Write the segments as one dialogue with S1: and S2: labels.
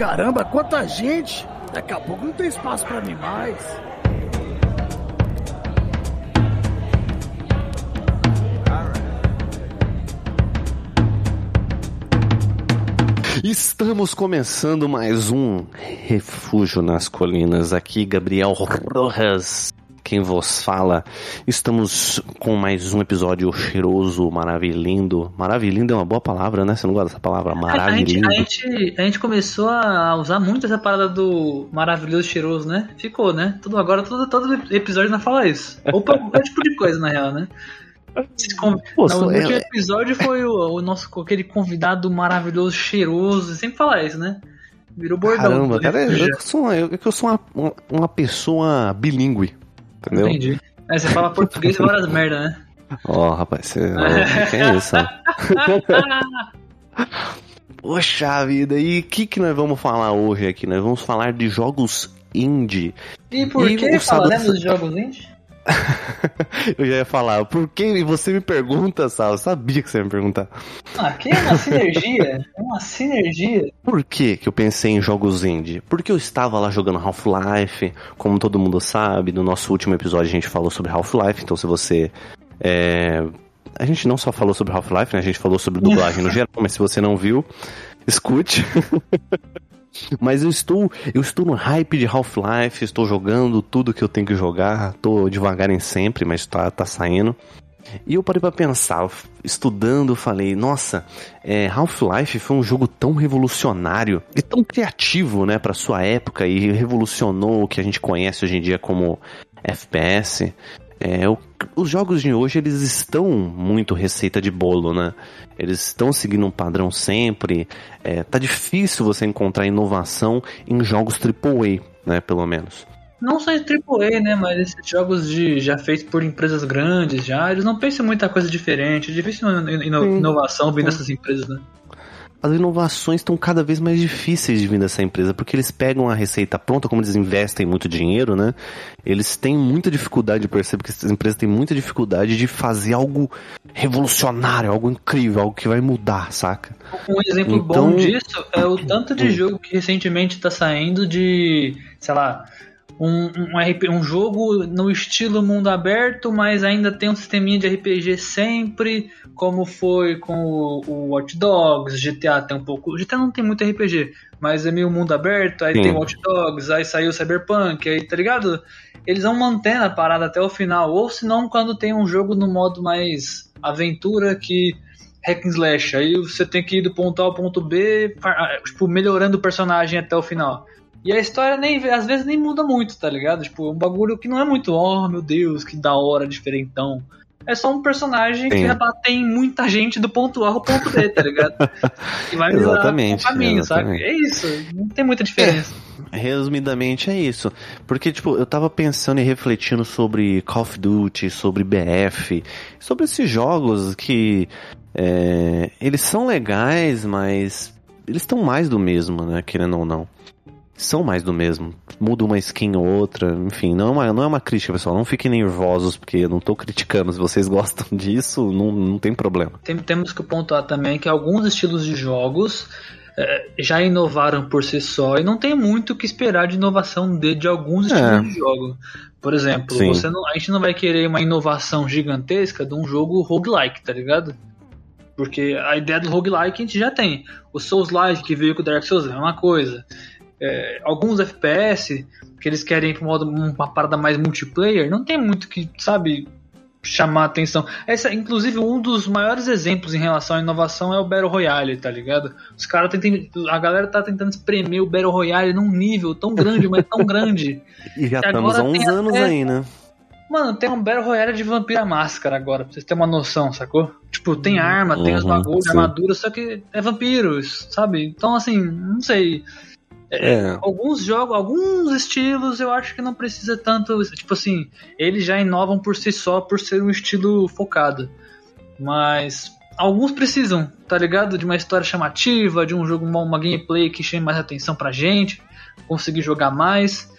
S1: Caramba, quanta gente! Daqui a pouco não tem espaço para mim mais.
S2: Estamos começando mais um Refúgio nas Colinas. Aqui, Gabriel Rojas, quem vos fala. Estamos com mais um episódio cheiroso, maravilhindo. Maravilhindo é uma boa palavra, né? Você não gosta dessa palavra? Maravilhindo.
S3: A gente, a gente, a gente começou a usar muito essa parada do maravilhoso cheiroso, né? Ficou, né? Tudo, agora todo, todo episódio não fala isso. Ou qualquer tipo de coisa, na real, né? Pô, no último é... episódio foi o, o, nosso aquele convidado maravilhoso, cheiroso, sempre fala isso, né? Virou bordão.
S2: Caramba, cara, eu, eu, sou, eu, eu sou uma, uma pessoa bilíngue, entendeu?
S3: Entendi. Aí você fala português e várias merda, né?
S2: Ó, oh, rapaz, você. Que é isso? Poxa vida, e o que, que nós vamos falar hoje aqui? Nós vamos falar de jogos indie.
S3: E por e que falaremos de jogos indie?
S2: eu já ia falar, por que? Você me pergunta, Sal, eu sabia que você ia me perguntar.
S3: Aqui é uma sinergia, é uma sinergia.
S2: Por que que eu pensei em jogos indie? Porque eu estava lá jogando Half-Life, como todo mundo sabe, no nosso último episódio a gente falou sobre Half-Life, então se você... É... A gente não só falou sobre Half-Life, né? A gente falou sobre dublagem no geral, mas se você não viu, escute. Mas eu estou, eu estou no hype de Half-Life, estou jogando tudo que eu tenho que jogar, estou devagar em sempre, mas tá, tá saindo. E eu parei para pensar, estudando, falei, nossa, é, Half-Life foi um jogo tão revolucionário e tão criativo, né, para sua época e revolucionou o que a gente conhece hoje em dia como FPS. É, o, os jogos de hoje eles estão muito receita de bolo, né? Eles estão seguindo um padrão sempre. É, tá difícil você encontrar inovação em jogos AAA, né? Pelo menos.
S3: Não só em AAA, né? Mas esses jogos de, já feitos por empresas grandes, já, eles não pensam em muita coisa diferente. É difícil ino, inovação vindo dessas empresas, né?
S2: As inovações estão cada vez mais difíceis de vir dessa empresa, porque eles pegam a receita pronta, como eles investem muito dinheiro, né? Eles têm muita dificuldade, eu percebo que essas empresas têm muita dificuldade de fazer algo revolucionário, algo incrível, algo que vai mudar, saca?
S3: Um exemplo então... bom disso é o tanto de jogo que recentemente está saindo de, sei lá, um, um, RP, um jogo no estilo mundo aberto, mas ainda tem um sisteminha de RPG sempre, como foi com o, o Watch Dogs, GTA tem um pouco. GTA não tem muito RPG, mas é meio mundo aberto, aí Sim. tem Watch Dogs, aí saiu Cyberpunk, aí tá ligado? Eles vão mantendo a parada até o final, ou se não, quando tem um jogo no modo mais aventura que hack and slash, aí você tem que ir do ponto A ao ponto B, tipo, melhorando o personagem até o final. E a história nem às vezes nem muda muito, tá ligado? Tipo, um bagulho que não é muito, oh meu Deus, que da hora, diferentão. É só um personagem Sim. que tem muita gente do ponto A ao ponto B, tá ligado?
S2: E vai exatamente,
S3: o caminho, exatamente. sabe? É isso, não tem muita diferença.
S2: É, resumidamente é isso. Porque, tipo, eu tava pensando e refletindo sobre Call of Duty, sobre BF, sobre esses jogos que é, eles são legais, mas eles estão mais do mesmo, né? Querendo ou não são mais do mesmo. Muda uma skin ou outra, enfim, não é uma, não é uma crítica, pessoal. Não fiquem nervosos, porque eu não tô criticando. Se vocês gostam disso, não, não tem problema.
S3: Tem, temos que pontuar também que alguns estilos de jogos é, já inovaram por si só e não tem muito o que esperar de inovação de, de alguns estilos é. de jogo. Por exemplo, você não, a gente não vai querer uma inovação gigantesca de um jogo roguelike, tá ligado? Porque a ideia do roguelike a gente já tem. O Souls-like que veio com o Dark Souls é uma coisa é, alguns FPS que eles querem para uma parada mais multiplayer, não tem muito que, sabe, chamar atenção. Essa, inclusive, um dos maiores exemplos em relação à inovação é o Battle Royale, tá ligado? Os caras tentam. A galera tá tentando espremer o Battle Royale num nível tão grande, mas tão grande.
S2: e já estamos há uns anos até, aí, né?
S3: Mano, tem um Battle Royale de Vampira Máscara agora, pra vocês terem uma noção, sacou? Tipo, tem arma, uhum, tem os bagulhos, armadura, só que é vampiros, sabe? Então, assim, não sei. É. Alguns jogos, alguns estilos eu acho que não precisa tanto. Tipo assim, eles já inovam por si só por ser um estilo focado. Mas alguns precisam, tá ligado? De uma história chamativa, de um jogo, uma, uma gameplay que chame mais atenção pra gente, conseguir jogar mais.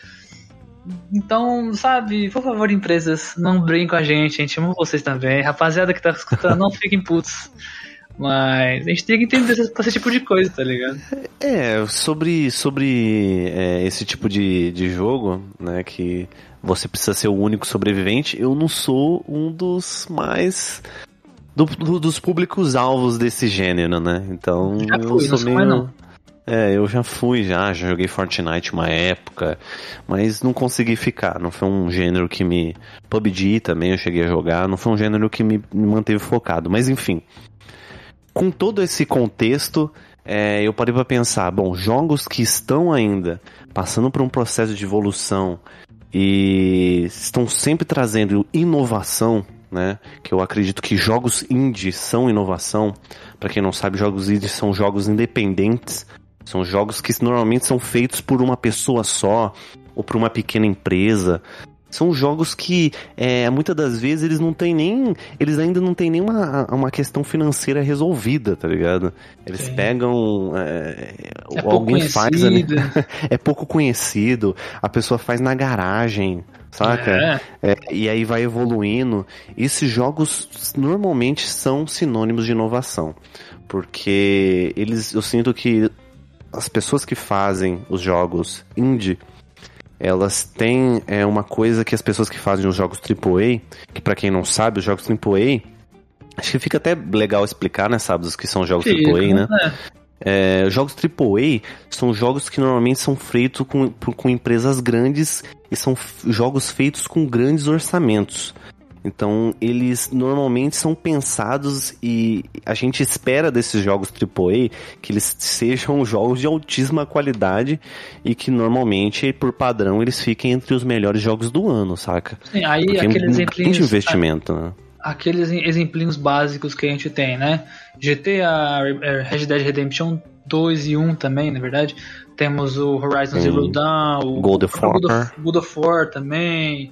S3: Então, sabe, por favor, empresas, não brinquem com a gente, a gente ama vocês também. Rapaziada que tá escutando, não fiquem putos. Mas a gente tem que entender esse, esse tipo de coisa, tá ligado?
S2: É, sobre, sobre é, esse tipo de, de jogo, né, que você precisa ser o único sobrevivente, eu não sou um dos mais. Do, do, dos públicos alvos desse gênero, né? Então
S3: Já
S2: eu
S3: fui,
S2: sou
S3: não
S2: meio.
S3: mais não.
S2: É, eu já fui, já, já joguei Fortnite uma época, mas não consegui ficar. Não foi um gênero que me. PUBG também eu cheguei a jogar, não foi um gênero que me, me manteve focado. Mas enfim. Com todo esse contexto, é, eu parei pra pensar, bom, jogos que estão ainda passando por um processo de evolução e estão sempre trazendo inovação, né? Que eu acredito que jogos indie são inovação. Pra quem não sabe, jogos indie são jogos independentes. São jogos que normalmente são feitos por uma pessoa só ou por uma pequena empresa. São jogos que é, muitas das vezes eles não têm nem. Eles ainda não têm nenhuma uma questão financeira resolvida, tá ligado? Eles
S3: Sim.
S2: pegam. É,
S3: É
S2: alguém faz ali. é pouco conhecido, a pessoa faz na garagem, saca?
S3: É.
S2: É, e aí vai evoluindo. Esses jogos normalmente são sinônimos de inovação, porque eles, eu sinto que as pessoas que fazem os jogos indie, elas têm é, uma coisa que as pessoas que fazem os jogos AAA, que pra quem não sabe, os jogos AAA, acho que fica até legal explicar, né, sabe, os que são jogos AAA, né?
S3: É.
S2: É, jogos AAA são jogos que normalmente são feitos com, com empresas grandes e são jogos feitos com grandes orçamentos. Então, eles normalmente são pensados e a gente espera desses jogos AAA que eles sejam jogos de altíssima qualidade e que normalmente, por padrão, eles fiquem entre os melhores jogos do ano, saca?
S3: Sim, aí
S2: Porque é um
S3: aqueles
S2: grande
S3: exemplinhos.
S2: investimento, né?
S3: aqueles exemplinhos básicos que a gente tem, né? GTA, é, Red Dead Redemption 2 e 1 também, na verdade. Temos o Horizon
S2: Sim.
S3: Zero Dawn, o
S2: God of
S3: God of, God of War também.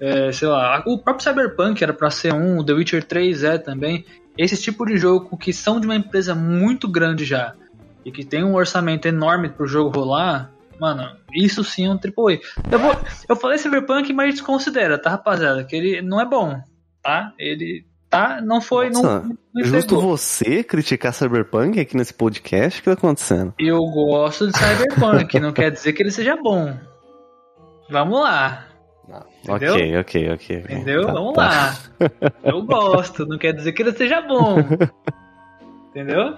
S3: É, sei lá, o próprio Cyberpunk era pra ser um, o The Witcher 3 é também. Esse tipo de jogo que são de uma empresa muito grande já e que tem um orçamento enorme pro jogo rolar, mano, isso sim é um AAA. Eu, vou, eu falei Cyberpunk, mas desconsidera, tá, rapaziada? Que ele não é bom, tá? Ele tá, não foi,
S2: Nossa,
S3: não, não
S2: Justo
S3: entregou.
S2: você criticar Cyberpunk aqui nesse podcast? O que tá acontecendo?
S3: Eu gosto de Cyberpunk, não quer dizer que ele seja bom. Vamos lá, Entendeu?
S2: Ok, ok, ok.
S3: entendeu?
S2: Tá,
S3: Vamos
S2: tá.
S3: lá. Eu gosto, não quer dizer que ele seja bom. Entendeu?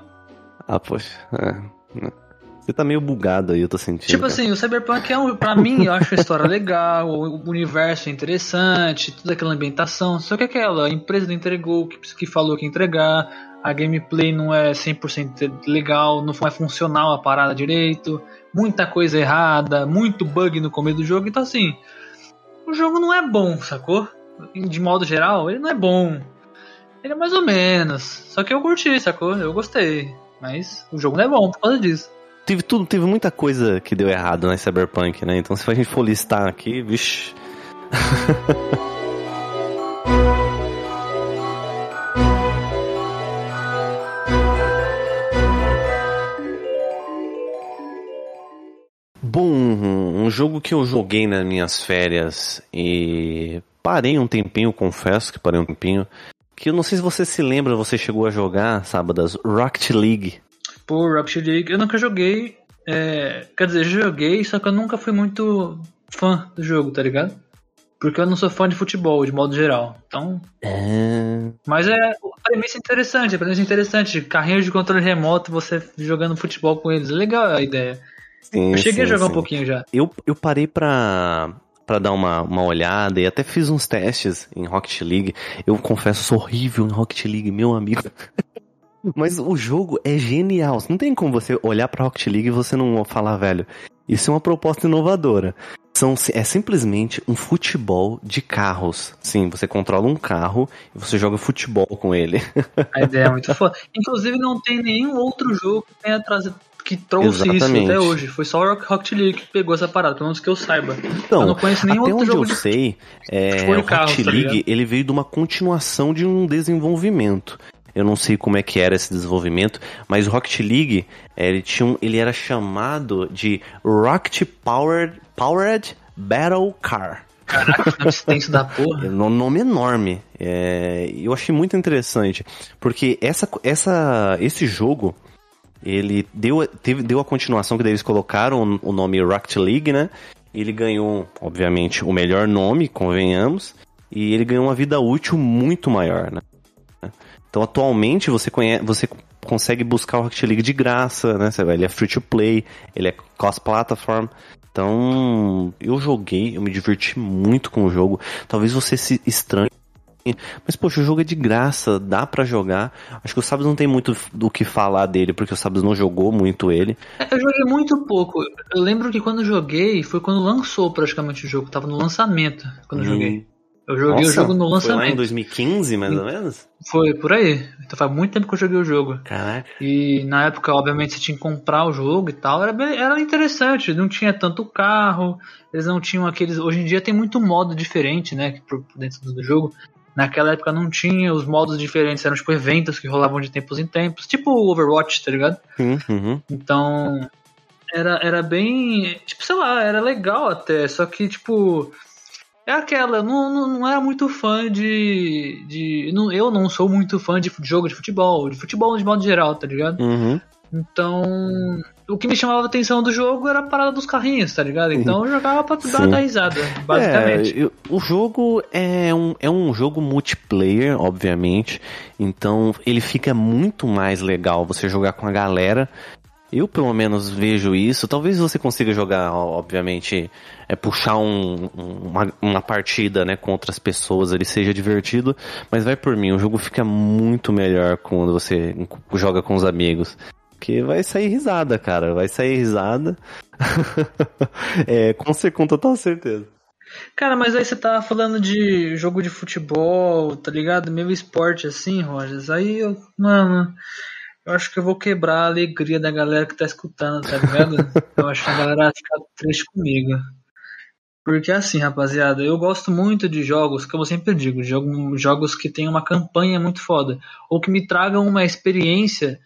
S2: Ah, poxa. é. Você tá meio bugado aí, eu tô sentindo.
S3: Tipo
S2: cara.
S3: assim, o Cyberpunk é um, pra mim, eu acho a história legal, o universo é interessante, toda aquela ambientação, só que aquela, a empresa não entregou o que, que falou que ia entregar, a gameplay não é 100% legal, não é funcional a parada direito, muita coisa errada, muito bug no começo do jogo, então assim, o jogo não é bom, sacou? De modo geral, ele não é bom. Ele é mais ou menos, só que eu curti, sacou? Eu gostei, mas o jogo não é bom por causa disso.
S2: Teve, tudo, teve muita coisa que deu errado na Cyberpunk, né? Então se a gente for listar aqui, vixi. jogo que eu joguei nas minhas férias e parei um tempinho, confesso que parei um tempinho, que eu não sei se você se lembra, você chegou a jogar, sábadas, Rocket League.
S3: Pô, Rocket League, eu nunca joguei. é, quer dizer, joguei, só que eu nunca fui muito fã do jogo, tá ligado? Porque eu não sou fã de futebol, de modo geral. Então.
S2: É...
S3: Mas é a premissa é interessante, a premissa é interessante. Carrinho de controle remoto, você jogando futebol com eles. É legal a ideia.
S2: Sim,
S3: Eu cheguei
S2: sim,
S3: a jogar
S2: sim.
S3: um pouquinho já.
S2: Eu, eu parei pra, pra dar uma, uma olhada e até fiz uns testes em Rocket League. Eu confesso, sou horrível em Rocket League, meu amigo. Mas o jogo é genial. Não tem como você olhar pra Rocket League e você não falar, velho, isso é uma proposta inovadora. São, é simplesmente um futebol de carros. Sim, você controla um carro e você joga futebol com ele.
S3: A ideia é muito foda. Inclusive, não tem nenhum outro jogo que tenha trazido. Que trouxe isso
S2: Exatamente.
S3: até hoje. Foi só o Rocket League que pegou essa parada, pelo menos que eu saiba.
S2: Então,
S3: eu não conheço nenhum
S2: até
S3: outro
S2: onde
S3: jogo
S2: eu
S3: de
S2: sei, é, o
S3: carros,
S2: Rocket
S3: tá
S2: League
S3: ligado?
S2: ele veio de uma continuação de um desenvolvimento. Eu não sei como é que era esse desenvolvimento, mas o Rocket League é, ele, tinha um- ele era chamado de Rocket Powered, Powered Battle Car.
S3: Caraca, nome extenso da porra.
S2: É um nome enorme. É, eu achei muito interessante. Porque essa, essa, esse jogo, ele deu, teve, deu a continuação que eles colocaram o nome Rocket League, né? Ele ganhou, obviamente, o melhor nome, convenhamos. E ele ganhou uma vida útil muito maior, né? Então, atualmente, você, conhece, você consegue buscar o Rocket League de graça, né? Ele é free to play, ele é cross-platform. Então, eu joguei, eu me diverti muito com o jogo. Talvez você se estranhe. Mas, poxa, o jogo é de graça, dá para jogar. Acho que o Sabs não tem muito do que falar dele, porque o Sabs não jogou muito ele.
S3: É, eu joguei muito pouco. Eu lembro que quando joguei, foi quando lançou praticamente o jogo. Tava no lançamento quando hum. eu joguei. Eu joguei Nossa, o jogo no lançamento. Foi
S2: lá em 2015, mais ou menos?
S3: Foi, por aí. Então faz muito tempo que eu joguei o jogo.
S2: Caraca.
S3: E na época, obviamente, você tinha que comprar o jogo e tal. Era, bem, era interessante. Não tinha tanto carro. Eles não tinham aqueles. Hoje em dia tem muito modo diferente, né? Dentro do jogo. Naquela época não tinha, os modos diferentes eram tipo eventos que rolavam de tempos em tempos, tipo o Overwatch, tá ligado?
S2: Uhum.
S3: Então, era, era bem. Tipo, sei lá, era legal até, só que, tipo é aquela, não, não, não era muito fã de. de não, eu não sou muito fã de jogo de futebol, de futebol de modo geral, tá ligado?
S2: Uhum.
S3: Então, o que me chamava a atenção do jogo era a parada dos carrinhos, tá ligado? Então eu jogava pra dar, dar risada, basicamente.
S2: É, o jogo é um, é um jogo multiplayer, obviamente. Então ele fica muito mais legal você jogar com a galera. Eu, pelo menos, vejo isso. Talvez você consiga jogar, obviamente, é puxar um, uma, uma, partida, né, com outras pessoas, ele seja divertido. Mas vai por mim, o jogo fica muito melhor quando você joga com os amigos. Que vai sair risada, cara. Vai sair risada. é, com, com total certeza.
S3: Cara, mas aí você tá falando de jogo de futebol, tá ligado? Meio esporte assim, Rogers. Aí eu. Mano. Eu acho que eu vou quebrar a alegria da galera que tá escutando, tá ligado? eu acho que a galera vai ficar triste comigo. Porque assim, rapaziada, eu gosto muito de jogos, como eu sempre digo, jogos que tem uma campanha muito foda. Ou que me tragam uma experiência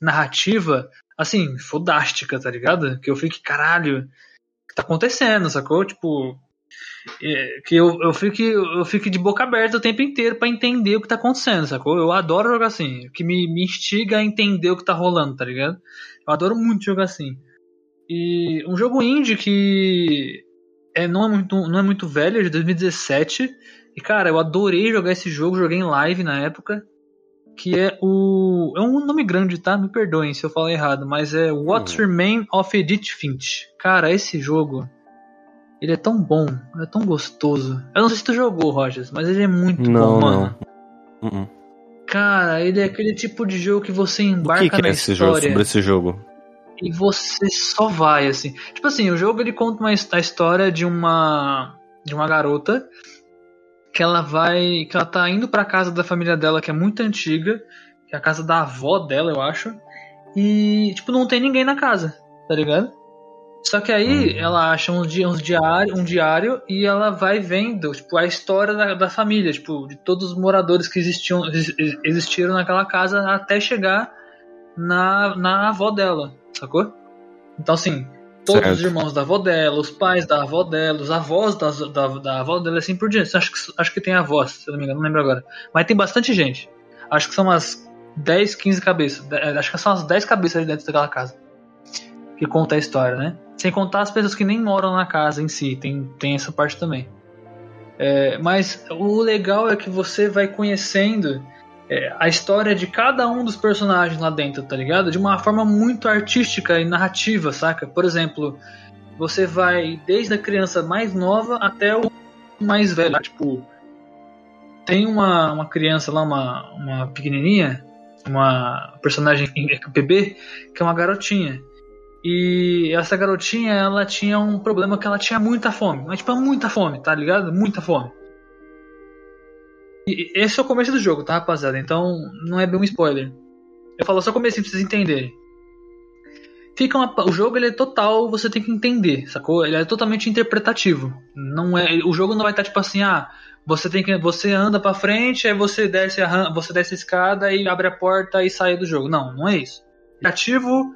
S3: narrativa, assim, fodástica, tá ligado? Que eu fique, caralho, o que tá acontecendo, sacou? Tipo, é, que eu, eu, fique, eu fique de boca aberta o tempo inteiro para entender o que tá acontecendo, sacou? Eu adoro jogar assim, que me, me instiga a entender o que tá rolando, tá ligado? Eu adoro muito jogar assim. E um jogo indie que é, não, é muito, não é muito velho, é de 2017. E cara, eu adorei jogar esse jogo, joguei em live na época. Que é o. É um nome grande, tá? Me perdoem se eu falar errado, mas é What's uhum. Remain of Edith Finch. Cara, esse jogo ele é tão bom, é tão gostoso. Eu não sei se tu jogou, Rogers, mas ele é muito
S2: não,
S3: bom,
S2: mano. Não. Uh -uh.
S3: Cara, ele é aquele tipo de jogo que você embarca
S2: que que
S3: na
S2: é
S3: esse
S2: história. Jogo, sobre esse jogo?
S3: E você só vai, assim. Tipo assim, o jogo ele conta uma, a história de uma. de uma garota que ela vai. que ela tá indo pra casa da família dela, que é muito antiga, que é a casa da avó dela, eu acho. E, tipo, não tem ninguém na casa, tá ligado? Só que aí uhum. ela acha um, dia, um, diário, um diário e ela vai vendo tipo, a história da, da família, tipo, de todos os moradores que existiam, existiram naquela casa até chegar na, na avó dela, sacou? Então, assim, todos certo. os irmãos da avó dela, os pais da avó dela, os avós da, da, da avó dela, assim por diante. Acho que, acho que tem avós, se eu não me engano, não lembro agora. Mas tem bastante gente. Acho que são umas 10, 15 cabeças. Acho que são umas 10 cabeças ali dentro daquela casa. Que conta a história, né? Sem contar as pessoas que nem moram na casa em si, tem, tem essa parte também. É, mas o legal é que você vai conhecendo é, a história de cada um dos personagens lá dentro, tá ligado? De uma forma muito artística e narrativa, saca? Por exemplo, você vai desde a criança mais nova até o mais velho. Tipo, tem uma, uma criança lá, uma, uma pequenininha, uma personagem bebê, que é uma garotinha. E essa garotinha, ela tinha um problema que ela tinha muita fome. Mas, tipo, muita fome, tá ligado? Muita fome. Esse é o começo do jogo, tá, rapaziada? Então, não é bem um spoiler. Eu falo só começo pra vocês entenderem. Fica uma, o jogo ele é total, você tem que entender, sacou? Ele é totalmente interpretativo. Não é, o jogo não vai estar tipo assim, ah, você tem que você anda para frente, aí você desce a você desce a escada e abre a porta e sai do jogo. Não, não é isso. Ativo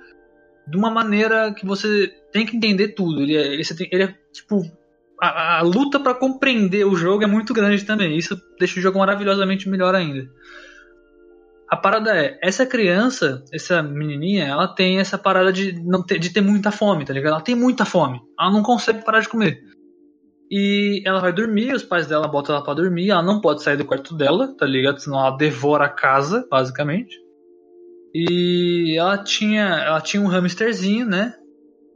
S3: de uma maneira que você tem que entender tudo. Ele é, ele, ele é tipo a, a luta para compreender o jogo é muito grande também. Isso deixa o jogo maravilhosamente melhor ainda. A parada é, essa criança, essa menininha, ela tem essa parada de não ter, de ter muita fome, tá ligado? Ela tem muita fome. Ela não consegue parar de comer. E ela vai dormir, os pais dela botam ela pra dormir, ela não pode sair do quarto dela, tá ligado? Senão ela devora a casa, basicamente. E ela tinha, ela tinha um hamsterzinho, né?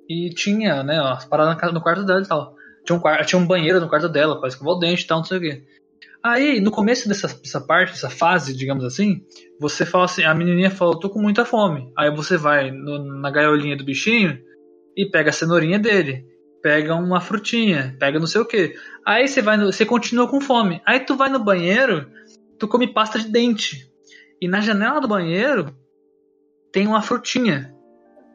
S3: E tinha, né, as paradas no quarto dela e tal. Tinha um, tinha um banheiro no quarto dela pra escovar o dente e tal, não sei o quê. Aí, no começo dessa, dessa parte, dessa fase, digamos assim, você fala assim, a menininha fala, tô com muita fome. Aí você vai no, na gaiolinha do bichinho e pega a cenourinha dele, pega uma frutinha, pega não sei o que. Aí você vai, no, você continua com fome. Aí tu vai no banheiro, tu come pasta de dente. E na janela do banheiro tem uma frutinha.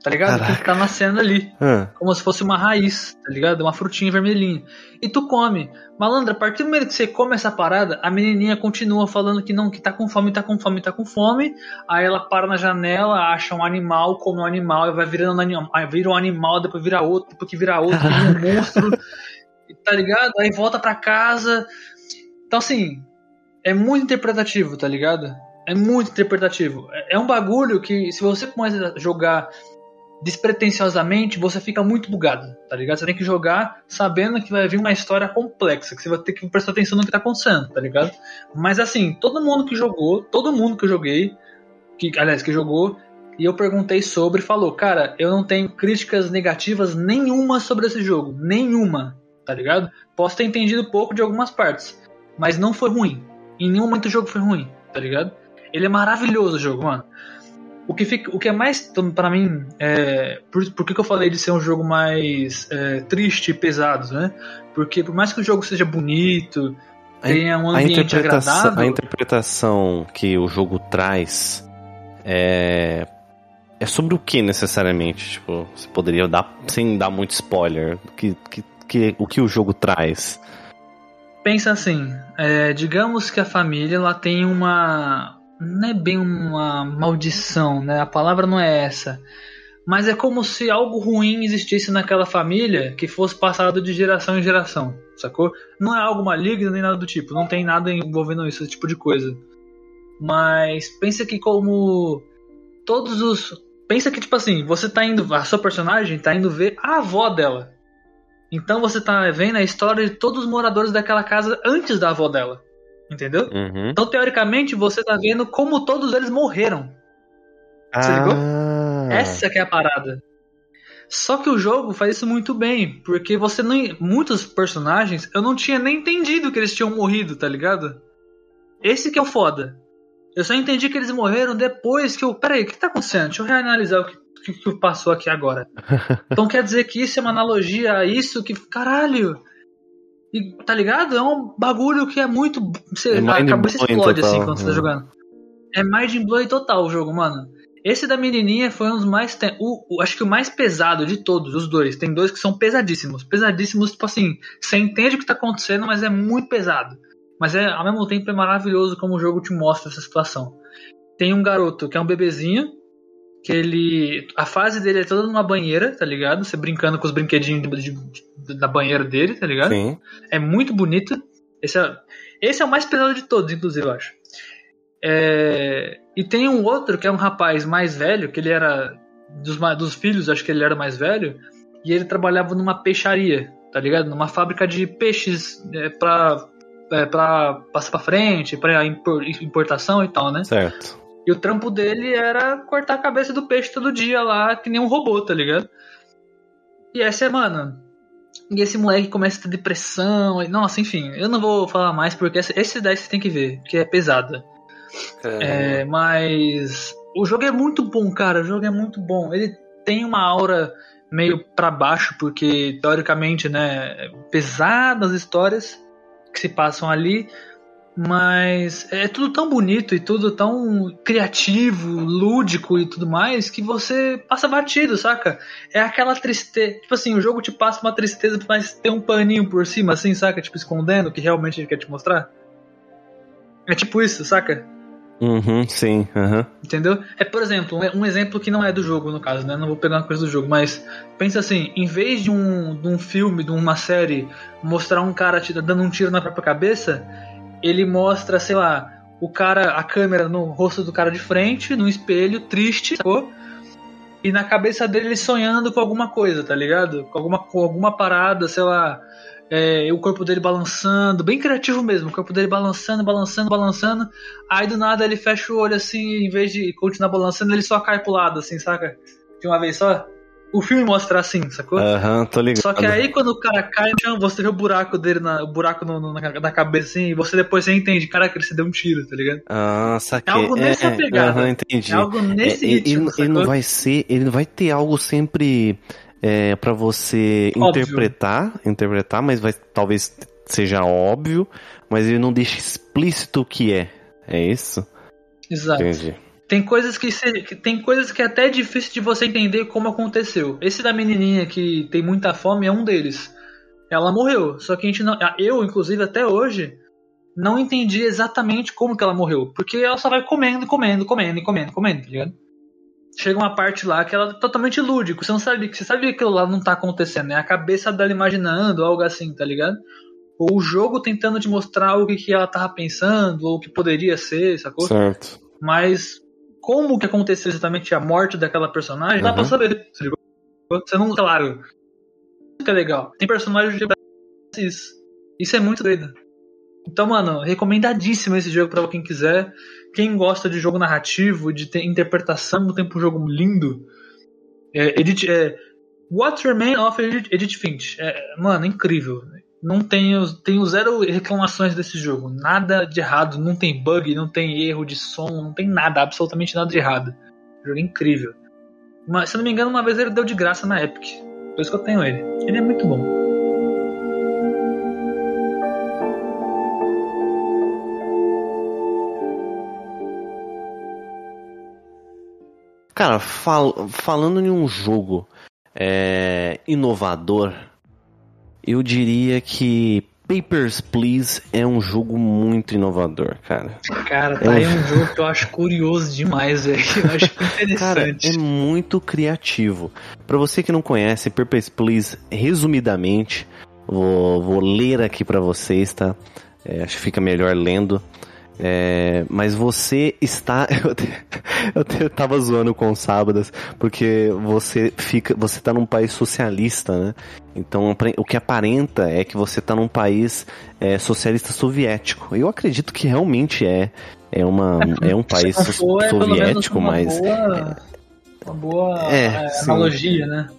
S3: Tá ligado? Caraca. Que tá nascendo ali. É. Como se fosse uma raiz, tá ligado? Uma frutinha vermelhinha. E tu come. Malandra, a partir do momento que você come essa parada, a menininha continua falando que não, que tá com fome, tá com fome, tá com fome. Aí ela para na janela, acha um animal, come um animal, e vai virando um animal, vira um animal, depois vira outro, depois que vira outro, vira um monstro. Tá ligado? Aí volta pra casa. Então assim, é muito interpretativo, tá ligado? É muito interpretativo. É, é um bagulho que, se você começa a jogar despretensiosamente, você fica muito bugado, tá ligado? Você tem que jogar sabendo que vai vir uma história complexa, que você vai ter que prestar atenção no que tá acontecendo, tá ligado? Mas assim, todo mundo que jogou, todo mundo que eu joguei, que, aliás, que jogou, e eu perguntei sobre, falou, cara, eu não tenho críticas negativas nenhuma sobre esse jogo, nenhuma, tá ligado? Posso ter entendido pouco de algumas partes, mas não foi ruim. Em nenhum momento o jogo foi ruim, tá ligado? Ele é maravilhoso o jogo, mano. O que, fica, o que é mais, para mim, é, por, por que, que eu falei de ser um jogo mais é, triste e pesado, né? Porque por mais que o jogo seja bonito, tenha um ambiente
S2: a
S3: agradável...
S2: A interpretação que o jogo traz é, é sobre o que necessariamente? Tipo, você poderia dar, sem dar muito spoiler, que, que, que, o que o jogo traz?
S3: Pensa assim, é, digamos que a família ela tem uma, não é bem uma maldição, né? A palavra não é essa. Mas é como se algo ruim existisse naquela família que fosse passado de geração em geração, sacou? Não é algo maligno nem nada do tipo, não tem nada envolvendo isso, esse tipo de coisa. Mas pensa que como todos os pensa que tipo assim, você tá indo, a sua personagem tá indo ver a avó dela. Então você tá vendo a história de todos os moradores daquela casa antes da avó dela. Entendeu? Uhum. Então, teoricamente, você tá vendo como todos eles morreram. Você ah. ligou? Essa que é a parada. Só que o jogo faz isso muito bem, porque você não. Muitos personagens eu não tinha nem entendido que eles tinham morrido, tá ligado? Esse que é o foda. Eu só entendi que eles morreram depois que eu. Peraí, o que tá acontecendo? Deixa eu reanalisar o que, que, que passou aqui agora. então quer dizer que isso é uma analogia a isso que. Caralho! E, tá ligado? É um bagulho que é muito. Você, é a cabeça explode total, assim quando você tá jogando. É mind blowing total o jogo, mano. Esse da menininha foi um dos mais. O, o, acho que o mais pesado de todos, os dois. Tem dois que são pesadíssimos. Pesadíssimos, tipo assim. Você entende o que tá acontecendo, mas é muito pesado. Mas é, ao mesmo tempo é maravilhoso como o jogo te mostra essa situação. Tem um garoto que é um bebezinho, que ele. A fase dele é toda numa banheira, tá ligado? Você brincando com os brinquedinhos de, de, da banheira dele, tá ligado? Sim. É muito bonito. Esse é, esse é o mais pesado de todos, inclusive, eu acho. É, e tem um outro que é um rapaz mais velho, que ele era. Dos, dos filhos, acho que ele era mais velho, e ele trabalhava numa peixaria, tá ligado? Numa fábrica de peixes é, pra, é, pra passar pra frente, pra importação e tal, né?
S2: Certo.
S3: E o trampo dele era cortar a cabeça do peixe todo dia lá, que nem um robô, tá ligado? E essa é, mano. E esse moleque começa a ter depressão. E, nossa, enfim, eu não vou falar mais porque esse, esse daí você tem que ver, que é pesada. É. é, mas o jogo é muito bom, cara. O jogo é muito bom. Ele tem uma aura meio para baixo, porque teoricamente, né, pesadas histórias que se passam ali, mas é tudo tão bonito e tudo tão criativo, lúdico e tudo mais que você passa batido, saca? É aquela tristeza. Tipo assim, o jogo te passa uma tristeza, mas tem um paninho por cima, assim, saca? Tipo, escondendo o que realmente ele quer te mostrar. É tipo isso, saca?
S2: Uhum, sim, uhum.
S3: Entendeu? É, por exemplo, um, exemplo que não é do jogo, no caso, né? Não vou pegar uma coisa do jogo, mas pensa assim, em vez de um, de um filme, de uma série, mostrar um cara dando um tiro na própria cabeça, ele mostra, sei lá, o cara, a câmera no rosto do cara de frente, no espelho, triste, sacou? E na cabeça dele ele sonhando com alguma coisa, tá ligado? Com alguma, com alguma parada, sei lá, é, o corpo dele balançando, bem criativo mesmo, o corpo dele balançando, balançando, balançando. Aí do nada ele fecha o olho assim, em vez de continuar balançando, ele só cai pro lado, assim, saca? De uma vez só. O filme mostra assim, sacou?
S2: Aham, uhum, tô ligado.
S3: Só que aí quando o cara cai no chão, você vê o buraco dele, na, o buraco no, no, na, na, cabeça assim, e você depois você entende, caraca, ele se deu um tiro, tá ligado?
S2: Ah, saquei.
S3: É algo nessa
S2: é,
S3: pegada.
S2: Aham, entendi.
S3: É algo nesse
S2: é,
S3: ritmo,
S2: ele, ele não vai ser, ele não vai ter algo sempre é, para você
S3: Óbvio.
S2: interpretar, interpretar, mas vai talvez seja óbvio, mas ele não deixa explícito o que é. É isso?
S3: Exato.
S2: Entendi.
S3: Tem coisas que, se, que tem coisas que é até difícil de você entender como aconteceu. Esse da menininha que tem muita fome é um deles. Ela morreu, só que a gente não, eu inclusive até hoje não entendi exatamente como que ela morreu, porque ela só vai comendo, comendo, comendo, comendo, comendo, tá ligado? Chega uma parte lá que ela é totalmente lúdico, você não sabe, você sabe que aquilo lá não tá acontecendo, é a cabeça dela imaginando algo assim, tá ligado? Ou o jogo tentando te mostrar o que, que ela tava pensando, ou o que poderia ser, sacou?
S2: Certo.
S3: Mas como que aconteceu exatamente a morte daquela personagem, uhum. dá pra saber. Você não, claro. Isso que é legal. Tem personagens que isso. Isso é muito doido. Então, mano, recomendadíssimo esse jogo para quem quiser. Quem gosta de jogo narrativo, de ter interpretação, no tempo um jogo lindo. É, edit, é, What Remain of Edith, Edith Finch. É, mano, incrível não tenho, tenho zero reclamações desse jogo. Nada de errado, não tem bug, não tem erro de som, não tem nada, absolutamente nada de errado. Jogo incrível. Mas, se não me engano, uma vez ele deu de graça na Epic. Por isso que eu tenho ele. Ele é muito bom.
S2: Cara, fal falando em um jogo é, inovador eu diria que Papers, Please é um jogo muito inovador, cara.
S3: Cara, tá é aí um jogo que eu acho curioso demais, velho. Eu acho interessante.
S2: Cara, é muito criativo. Para você que não conhece, Papers, Please, resumidamente, vou, vou ler aqui para vocês, tá? É, acho que fica melhor lendo. É, mas você está. Eu, eu, eu tava zoando com sábados, porque você fica. Você tá num país socialista, né? Então o que aparenta é que você tá num país é, socialista soviético. Eu acredito que realmente é. É, uma, é um país so, é soviético, mas.
S3: Boa, uma boa é, é analogia, né?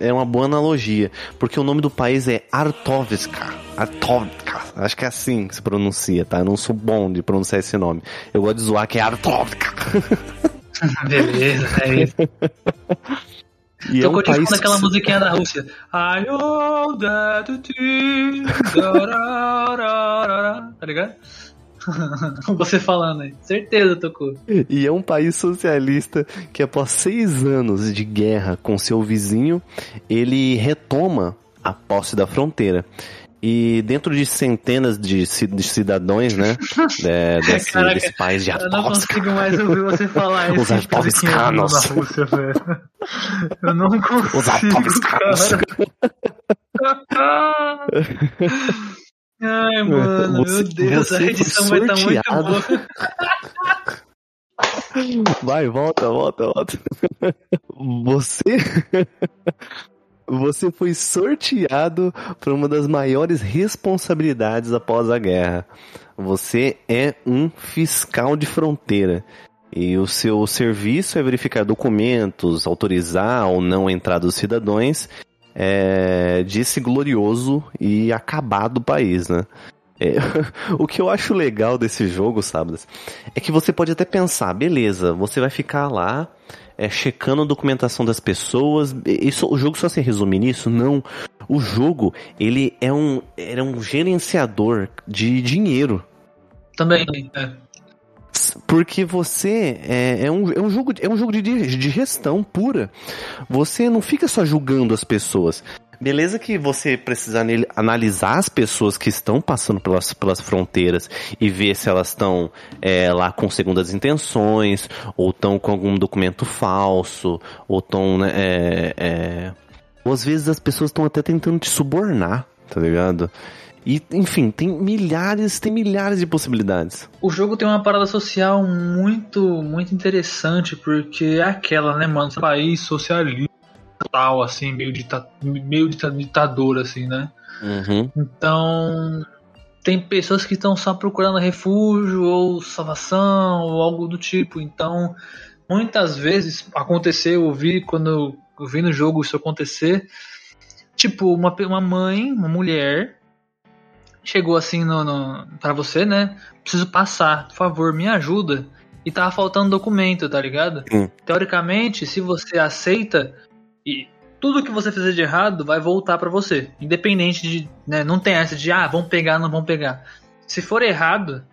S2: É uma boa analogia, porque o nome do país é Artovska. Artovska. Acho que é assim que se pronuncia, tá? Eu não sou bom de pronunciar esse nome. Eu gosto de zoar que é Artovska.
S3: Beleza, é isso. E Tô é um país... aquela musiquinha da Rússia. I know that Tá ligado? Você falando aí. Certeza, tocou.
S2: E é um país socialista que após seis anos de guerra com seu vizinho, ele retoma a posse da fronteira. E dentro de centenas de, cidadãos, né? É, desse, Caraca, desse país de.
S3: Eu não consigo mais ouvir você falar isso.
S2: Os.
S3: Rússia, velho. Eu não consigo.
S2: Os Artovskanos.
S3: Ai, mano, você, meu Deus, a edição vai estar tá muito boa.
S2: Vai, volta, volta, volta. Você. Você foi sorteado para uma das maiores responsabilidades após a guerra. Você é um fiscal de fronteira. E o seu serviço é verificar documentos, autorizar ou não a entrada dos cidadãos é, desse glorioso e acabado país, né? É, o que eu acho legal desse jogo, Sábados, é que você pode até pensar, beleza, você vai ficar lá é, checando a documentação das pessoas. Isso, o jogo só se resume nisso? Não. O jogo, ele é um, é um gerenciador de dinheiro.
S3: Também, é.
S2: Porque você é, é, um, é um jogo, é um jogo de, de gestão pura. Você não fica só julgando as pessoas. Beleza que você precisa analisar as pessoas que estão passando pelas, pelas fronteiras e ver se elas estão é, lá com segundas intenções, ou estão com algum documento falso, ou estão, né, é, é... Ou às vezes as pessoas estão até tentando te subornar, tá ligado? E, enfim, tem milhares, tem milhares de possibilidades.
S3: O jogo tem uma parada social muito, muito interessante, porque é aquela, né, mano? País socialista tal, assim, meio, dita, meio ditador, assim, né?
S2: Uhum.
S3: Então, tem pessoas que estão só procurando refúgio ou salvação ou algo do tipo. Então, muitas vezes aconteceu, eu vi quando eu vi no jogo isso acontecer, tipo, uma, uma mãe, uma mulher, chegou assim no, no para você, né? Preciso passar, por favor, me ajuda. E tava faltando documento, tá ligado?
S2: Hum.
S3: Teoricamente, se você aceita e tudo que você fizer de errado vai voltar para você, independente de, né, não tem essa de ah, vão pegar, não vão pegar. Se for errado,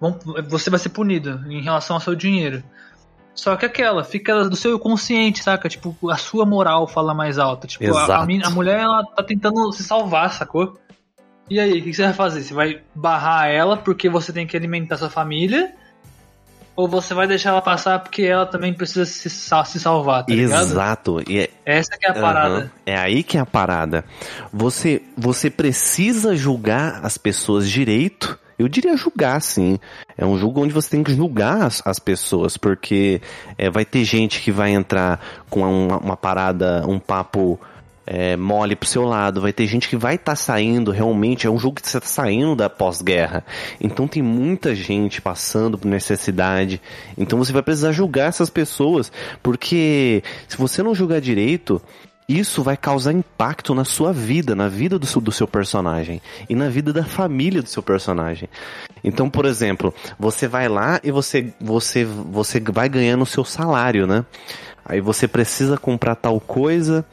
S3: vão, você vai ser punido em relação ao seu dinheiro. Só que aquela, fica do seu consciente, saca? Tipo, a sua moral fala mais alta. Tipo, a, a, a, mulher, ela tá tentando se salvar, sacou? E aí, o que você vai fazer? Você vai barrar ela porque você tem que alimentar sua família? Ou você vai deixar ela passar porque ela também precisa se, se salvar, tá ligado?
S2: Exato.
S3: É... Essa que é a parada. Uhum.
S2: É aí que é a parada. Você, você precisa julgar as pessoas direito. Eu diria julgar, sim. É um jogo onde você tem que julgar as, as pessoas, porque é, vai ter gente que vai entrar com uma, uma parada, um papo é, mole pro seu lado, vai ter gente que vai estar tá saindo realmente, é um jogo que você tá saindo da pós-guerra. Então tem muita gente passando por necessidade. Então você vai precisar julgar essas pessoas, porque se você não julgar direito, isso vai causar impacto na sua vida, na vida do seu, do seu personagem e na vida da família do seu personagem. Então, por exemplo, você vai lá e você, você, você vai ganhando o seu salário, né? Aí você precisa comprar tal coisa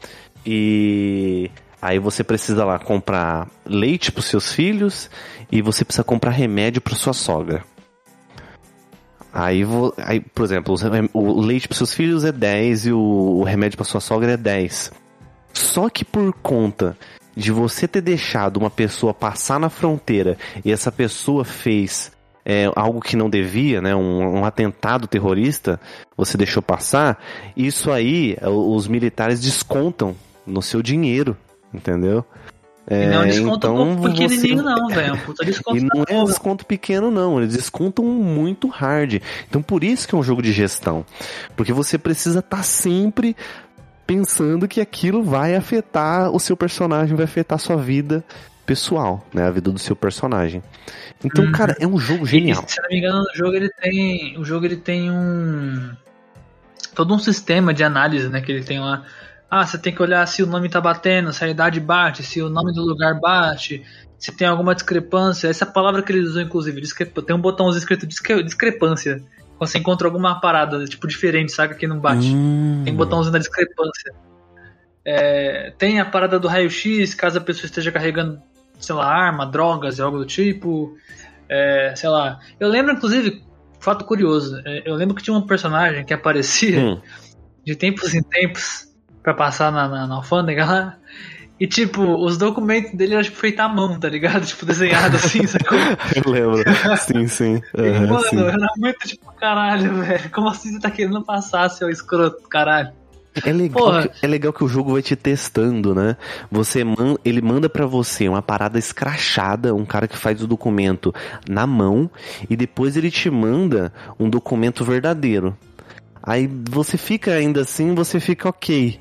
S2: e aí você precisa lá comprar leite para seus filhos e você precisa comprar remédio para sua sogra. Aí, vou, aí, por exemplo, o leite para seus filhos é 10 e o, remédio para sua sogra é 10. Só que por conta de você ter deixado uma pessoa passar na fronteira e essa pessoa fez é, algo que não devia, né, um, um, atentado terrorista, você deixou passar, isso aí os militares descontam no seu dinheiro, entendeu?
S3: É, não é desconto então pequenininho você... não, velho. Puta desconto
S2: e não é desconto pequeno não, eles descontam muito hard. Então por isso que é um jogo de gestão. Porque você precisa estar tá sempre pensando que aquilo vai afetar o seu personagem, vai afetar a sua vida pessoal, né? A vida do seu personagem. Então, hum. cara, é um jogo genial.
S3: E, se não me engano, o jogo ele tem, o jogo ele tem um todo um sistema de análise, né, que ele tem lá ah, você tem que olhar se o nome tá batendo, se a idade bate, se o nome do lugar bate, se tem alguma discrepância. Essa palavra que eles usam, inclusive, tem um botãozinho escrito discrepância. Quando você encontra alguma parada, tipo, diferente, saca, que não bate. Hum. Tem um botãozinho da discrepância. É, tem a parada do raio-x, caso a pessoa esteja carregando, sei lá, arma, drogas e algo do tipo. É, sei lá. Eu lembro, inclusive, fato curioso, é, eu lembro que tinha um personagem que aparecia hum. de tempos em tempos pra passar na, na, na alfândega lá. E, tipo, os documentos dele eram, tipo, feitos à mão, tá ligado? Tipo, desenhado assim, sacou?
S2: Eu lembro. Sim, sim. Uhum,
S3: mano,
S2: sim.
S3: era muito, tipo, caralho, velho. Como assim você tá querendo passar, seu escroto, caralho?
S2: É legal, que, é legal que o jogo vai te testando, né? Você man, ele manda para você uma parada escrachada, um cara que faz o documento na mão, e depois ele te manda um documento verdadeiro. Aí você fica ainda assim, você fica ok.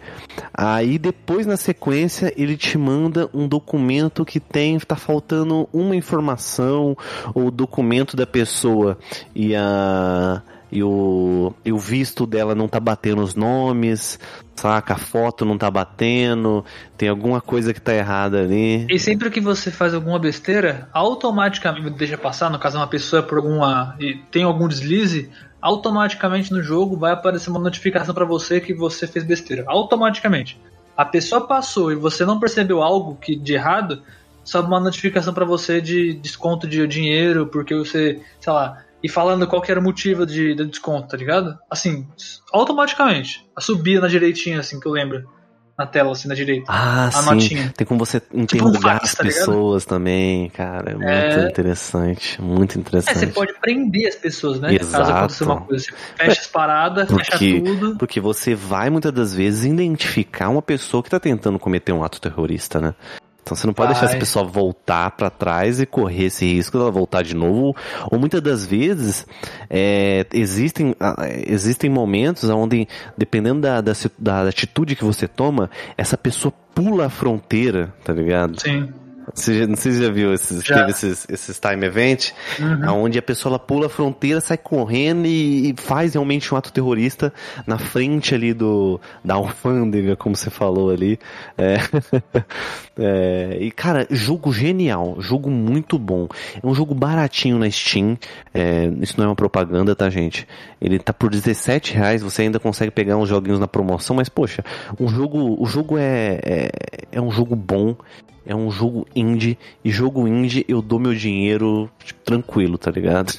S2: Aí depois na sequência ele te manda um documento que tem tá faltando uma informação ou documento da pessoa e a e o, e o visto dela não tá batendo os nomes, saca? A foto não tá batendo, tem alguma coisa que tá errada ali.
S3: E sempre que você faz alguma besteira, automaticamente deixa passar, no caso uma pessoa por alguma e tem algum deslize, automaticamente no jogo vai aparecer uma notificação para você que você fez besteira. Automaticamente. A pessoa passou e você não percebeu algo que de errado, sobe uma notificação para você de desconto de dinheiro, porque você, sei lá, e falando qual era o motivo de, de desconto, tá ligado? Assim, automaticamente. A subia na direitinha, assim, que eu lembro. Na tela, assim, na direita.
S2: Ah,
S3: a
S2: sim.
S3: notinha.
S2: Tem como você
S3: Tipo um
S2: interrogar as
S3: tá ligado?
S2: pessoas também, cara. É muito
S3: É.
S2: interessante. Muito
S3: É,
S2: interessante.
S3: você pode prender as pessoas, né? Caso
S2: Exato.
S3: aconteça uma coisa. Você fecha as paradas, fecha
S2: Porque,
S3: tudo.
S2: porque você vai muitas das vezes identificar uma pessoa que tá tentando cometer um ato terrorista, né? Então você não pode deixar essa pessoa voltar pra trás e correr esse risco dela voltar de novo. Ou muitas das vezes é, existem, existem momentos onde, dependendo da, da, da atitude que você toma, essa pessoa pula a fronteira, tá ligado?
S3: Sim.
S2: Você já, não sei se você já viu esses,
S3: Já.
S2: teve esses, esses time event,
S3: Uhum.
S2: onde a pessoa ela pula a fronteira, sai correndo e, e faz realmente um ato terrorista na frente ali do da alfândega, como você falou ali. É. É, e cara, jogo genial, jogo muito bom. É um jogo baratinho na Steam. é, isso não é uma propaganda, tá, gente? Ele tá por 17 reais, você ainda consegue pegar uns joguinhos na promoção, mas poxa, um jogo, o jogo é, é, é um jogo bom. É um jogo indie, e jogo indie eu dou meu dinheiro tipo, tranquilo, tá ligado?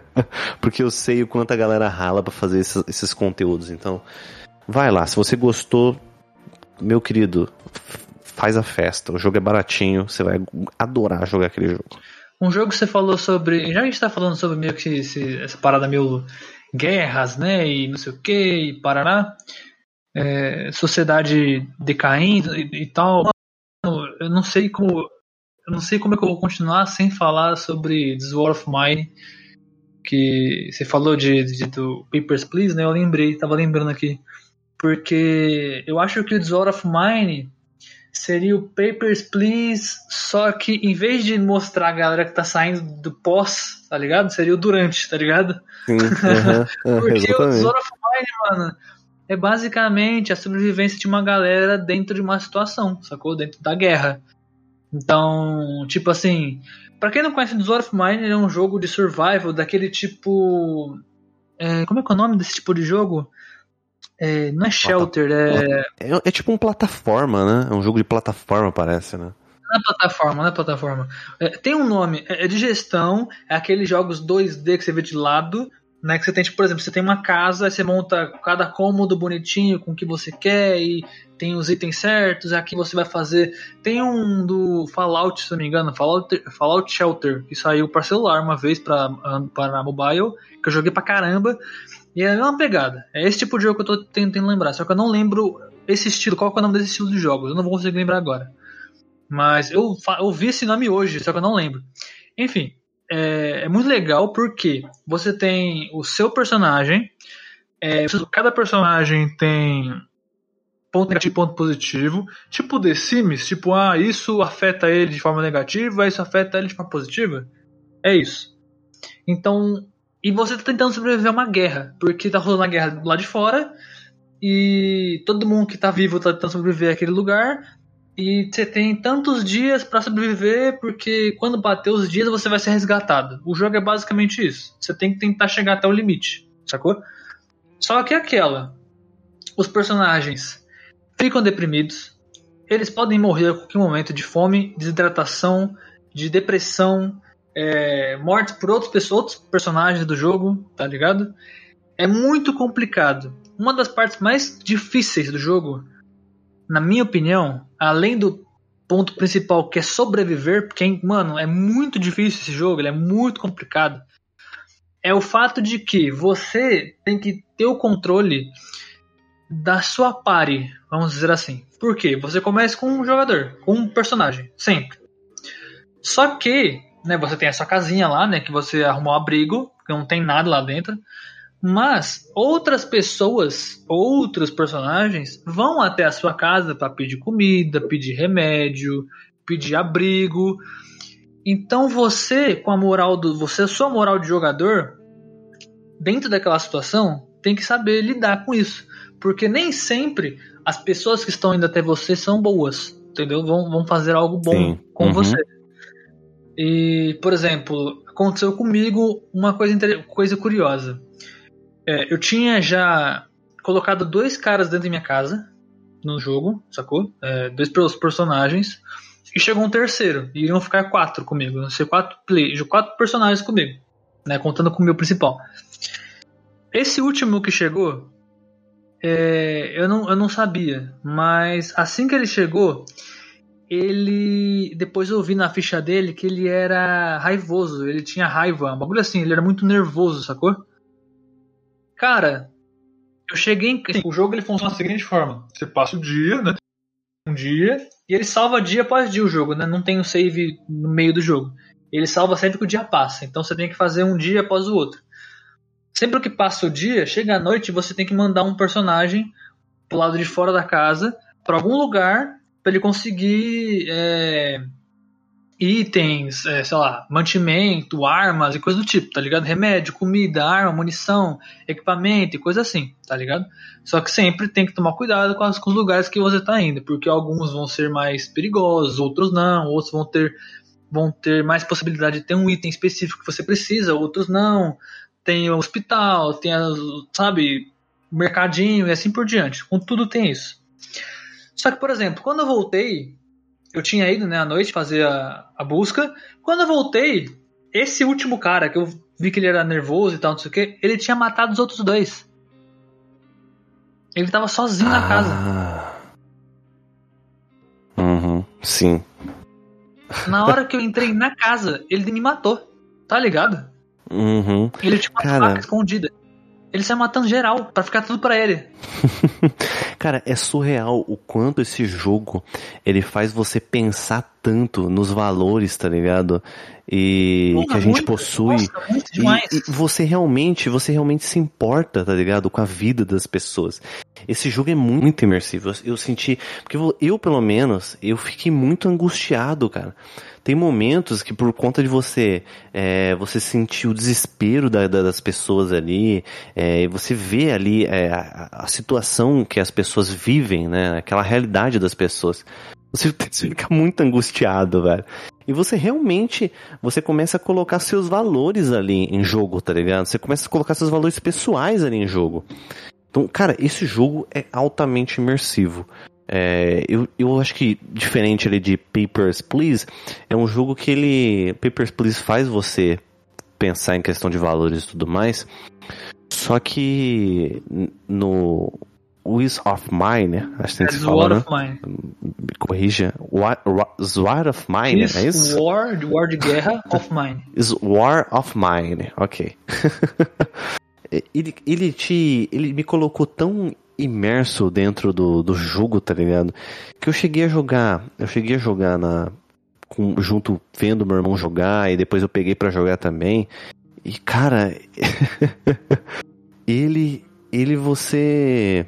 S2: Porque eu sei o quanto a galera rala pra fazer esses, esses conteúdos. Então, vai lá, se você gostou, meu querido, faz a festa. O jogo é baratinho, você vai adorar jogar aquele jogo.
S3: Um jogo que você falou sobre. Já a gente tá falando sobre meio que esse- essa parada meio guerras, né? E não sei o que, e Paraná. é, sociedade decaindo e, e tal. Eu não sei como. Eu não sei como é que eu vou continuar sem falar sobre This War of Mine. Que você falou de, de- do Papers, Please, né? Eu lembrei, tava lembrando aqui. Porque eu acho que o This War of Mine seria o Papers, Please, só que em vez de mostrar a galera que tá saindo do pós, tá ligado? Seria o durante, tá ligado?
S2: Sim, aham, aham,
S3: Porque o
S2: exatamente.
S3: Sword of Mine, mano, é basicamente a sobrevivência de uma galera dentro de uma situação, sacou? Dentro da guerra. Então, tipo assim, pra quem não conhece Sword of Mine, ele é um jogo de survival daquele tipo. é, como é que é o nome desse tipo de jogo? É, não é Shelter, é.
S2: É, é tipo um plataforma, né? É um jogo de plataforma, parece, né?
S3: Não é plataforma, não é plataforma. É, tem um nome, é, é de gestão, é aqueles jogos 2D que você vê de lado, né? Que você tem, tipo, por exemplo, você tem uma casa, você monta cada cômodo bonitinho com o que você quer e tem os itens certos, aqui você vai fazer. Tem um do Fallout, se não me engano, Fallout, Fallout Shelter, que saiu para celular uma vez para para mobile, que eu joguei pra caramba. E é a mesma pegada. É esse tipo de jogo que eu tô tentando lembrar. Só que eu não lembro esse estilo. Qual é o nome desse estilo de jogos? Eu não vou conseguir lembrar agora. Mas eu ouvi esse nome hoje, só que eu não lembro. Enfim, é, é muito legal porque você tem o seu personagem. é, cada personagem tem ponto negativo ponto positivo. Tipo The Sims, tipo, ah, isso afeta ele de forma negativa, isso afeta ele de forma positiva. É isso. Então, e você tá tentando sobreviver a uma guerra, porque tá rolando a guerra lado de fora, e todo mundo que tá vivo tá tentando sobreviver àquele lugar, e você tem tantos dias pra sobreviver, porque quando bater os dias você vai ser resgatado. O jogo é basicamente isso. Você tem que tentar chegar até o limite, sacou? Só que é aquela. Os personagens ficam deprimidos, eles podem morrer a qualquer momento de fome, desidratação, de depressão, é, morte por outros, outros personagens do jogo, tá ligado? É muito complicado. Uma das partes mais difíceis do jogo, na minha opinião, além do ponto principal que é sobreviver, porque, mano, é muito difícil esse jogo, ele é muito complicado, é o fato de que você tem que ter o controle da sua party, vamos dizer assim. Por quê? Você começa com um jogador, com um personagem, sempre. Só que, né, você tem a sua casinha lá, né, que você arrumou um abrigo, que não tem nada lá dentro. Mas outras pessoas, outros personagens, vão até a sua casa para pedir comida, pedir remédio, pedir abrigo. Então você, com a moral do, você, a sua moral de jogador, dentro daquela situação, tem que saber lidar com isso, porque nem sempre as pessoas que estão indo até você são boas, entendeu? Vão, vão fazer algo bom
S2: Sim.
S3: com
S2: Uhum.
S3: você. E, por exemplo, aconteceu comigo uma coisa, coisa curiosa. É, eu tinha já colocado dois caras dentro da minha casa no jogo, sacou? É, dois pers- personagens. E chegou um terceiro. E iriam ficar quatro comigo. Iam ser quatro, play, quatro personagens comigo. Né, contando com o meu principal. Esse último que chegou, é, eu, não, eu não sabia, mas assim que ele chegou, ele. Depois eu vi na ficha dele que ele era raivoso, ele tinha raiva, um bagulho assim, ele era muito nervoso, sacou? Cara, eu cheguei em. O jogo ele funciona da seguinte forma: você passa o dia, né? Um dia, e ele salva dia após dia o jogo, né? Não tem um save no meio do jogo. Ele salva sempre que o dia passa, então você tem que fazer um dia após o outro. Sempre que passa o dia, chega a noite, você tem que mandar um personagem pro lado de fora da casa, para algum lugar, para ele conseguir é, itens, é, sei lá, mantimento, armas e coisa do tipo, tá ligado? Remédio, comida, arma, munição, equipamento e coisa assim, tá ligado? Só que sempre tem que tomar cuidado com, as, com os lugares que você tá indo, porque alguns vão ser mais perigosos, outros não, outros vão ter vão ter mais possibilidade de ter um item específico que você precisa, outros não. Tem o hospital, tem, as, sabe, mercadinho e assim por diante. Com tudo tem isso. Só que, por exemplo, quando eu voltei, eu tinha ido né, à noite fazer a, a busca. Quando eu voltei, esse último cara, que eu vi que ele era nervoso e tal, não sei o que, ele tinha matado os outros dois. Ele tava sozinho ah. na casa.
S2: Uhum, sim.
S3: Na hora que eu entrei na casa, ele me matou. Tá ligado?
S2: Uhum.
S3: Ele tinha uma Cara... faca escondida. Ele sai matando geral, para ficar tudo para ele.
S2: Cara, é surreal o quanto esse jogo ele faz você pensar tanto nos valores, tá ligado? E Porra, que a gente muito, possui. Nossa, e, e, você realmente, você realmente se importa, tá ligado? Com a vida das pessoas. Esse jogo é muito imersivo. Eu, eu senti, porque eu, eu pelo menos, eu fiquei muito angustiado, cara tem momentos que por conta de você é, você sentir o desespero da, da, das pessoas ali, é, você vê ali é, a, a, situação que as pessoas vivem, né? Aquela realidade das pessoas. Você, fica muito angustiado, velho. E você realmente, você começa a colocar seus valores ali em jogo, tá ligado? Você começa a colocar seus valores pessoais ali em jogo. Então, cara, esse jogo é altamente imersivo. É, eu, eu acho que diferente ali de Papers, Please, é um jogo que ele. Papers, Please faz você pensar em questão de valores e tudo mais. Só que no Wiz of Mine, acho que tem que é, falar, War né? of Mine. Me corrija. War, War of Mine,
S3: Is
S2: é isso?
S3: War, War de Guerra of Mine.
S2: Is War of Mine, ok. ele, ele te. Ele me colocou tão imerso dentro do, do jogo, tá ligado? Que eu cheguei a jogar, eu cheguei a jogar na com, junto vendo meu irmão jogar e depois eu peguei para jogar também. E cara, ele ele você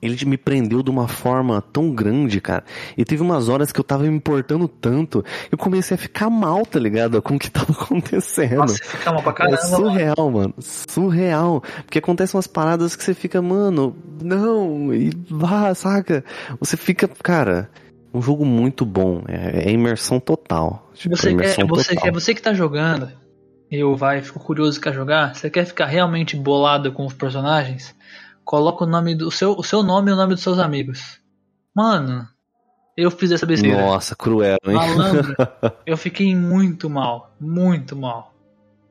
S2: ele me prendeu de uma forma tão grande, cara. E teve umas horas que eu tava me importando tanto, eu comecei a ficar mal, tá ligado? Com o que tava acontecendo. Nossa,
S3: fica mal pra caramba. É
S2: surreal, mano. Surreal. Porque acontecem umas paradas que você fica, mano, não, e vá, saca? Você fica, cara, um jogo muito bom. É, é imersão total.
S3: Tipo, você, imersão quer, você, total. você que tá jogando, eu vai, fico curioso quer jogar, você quer ficar realmente bolado com os personagens? Coloca o nome do seu, o seu nome e o nome dos seus amigos. Mano, eu fiz essa besteira.
S2: Nossa, cruel, hein?
S3: Malandro, eu fiquei muito mal, muito mal.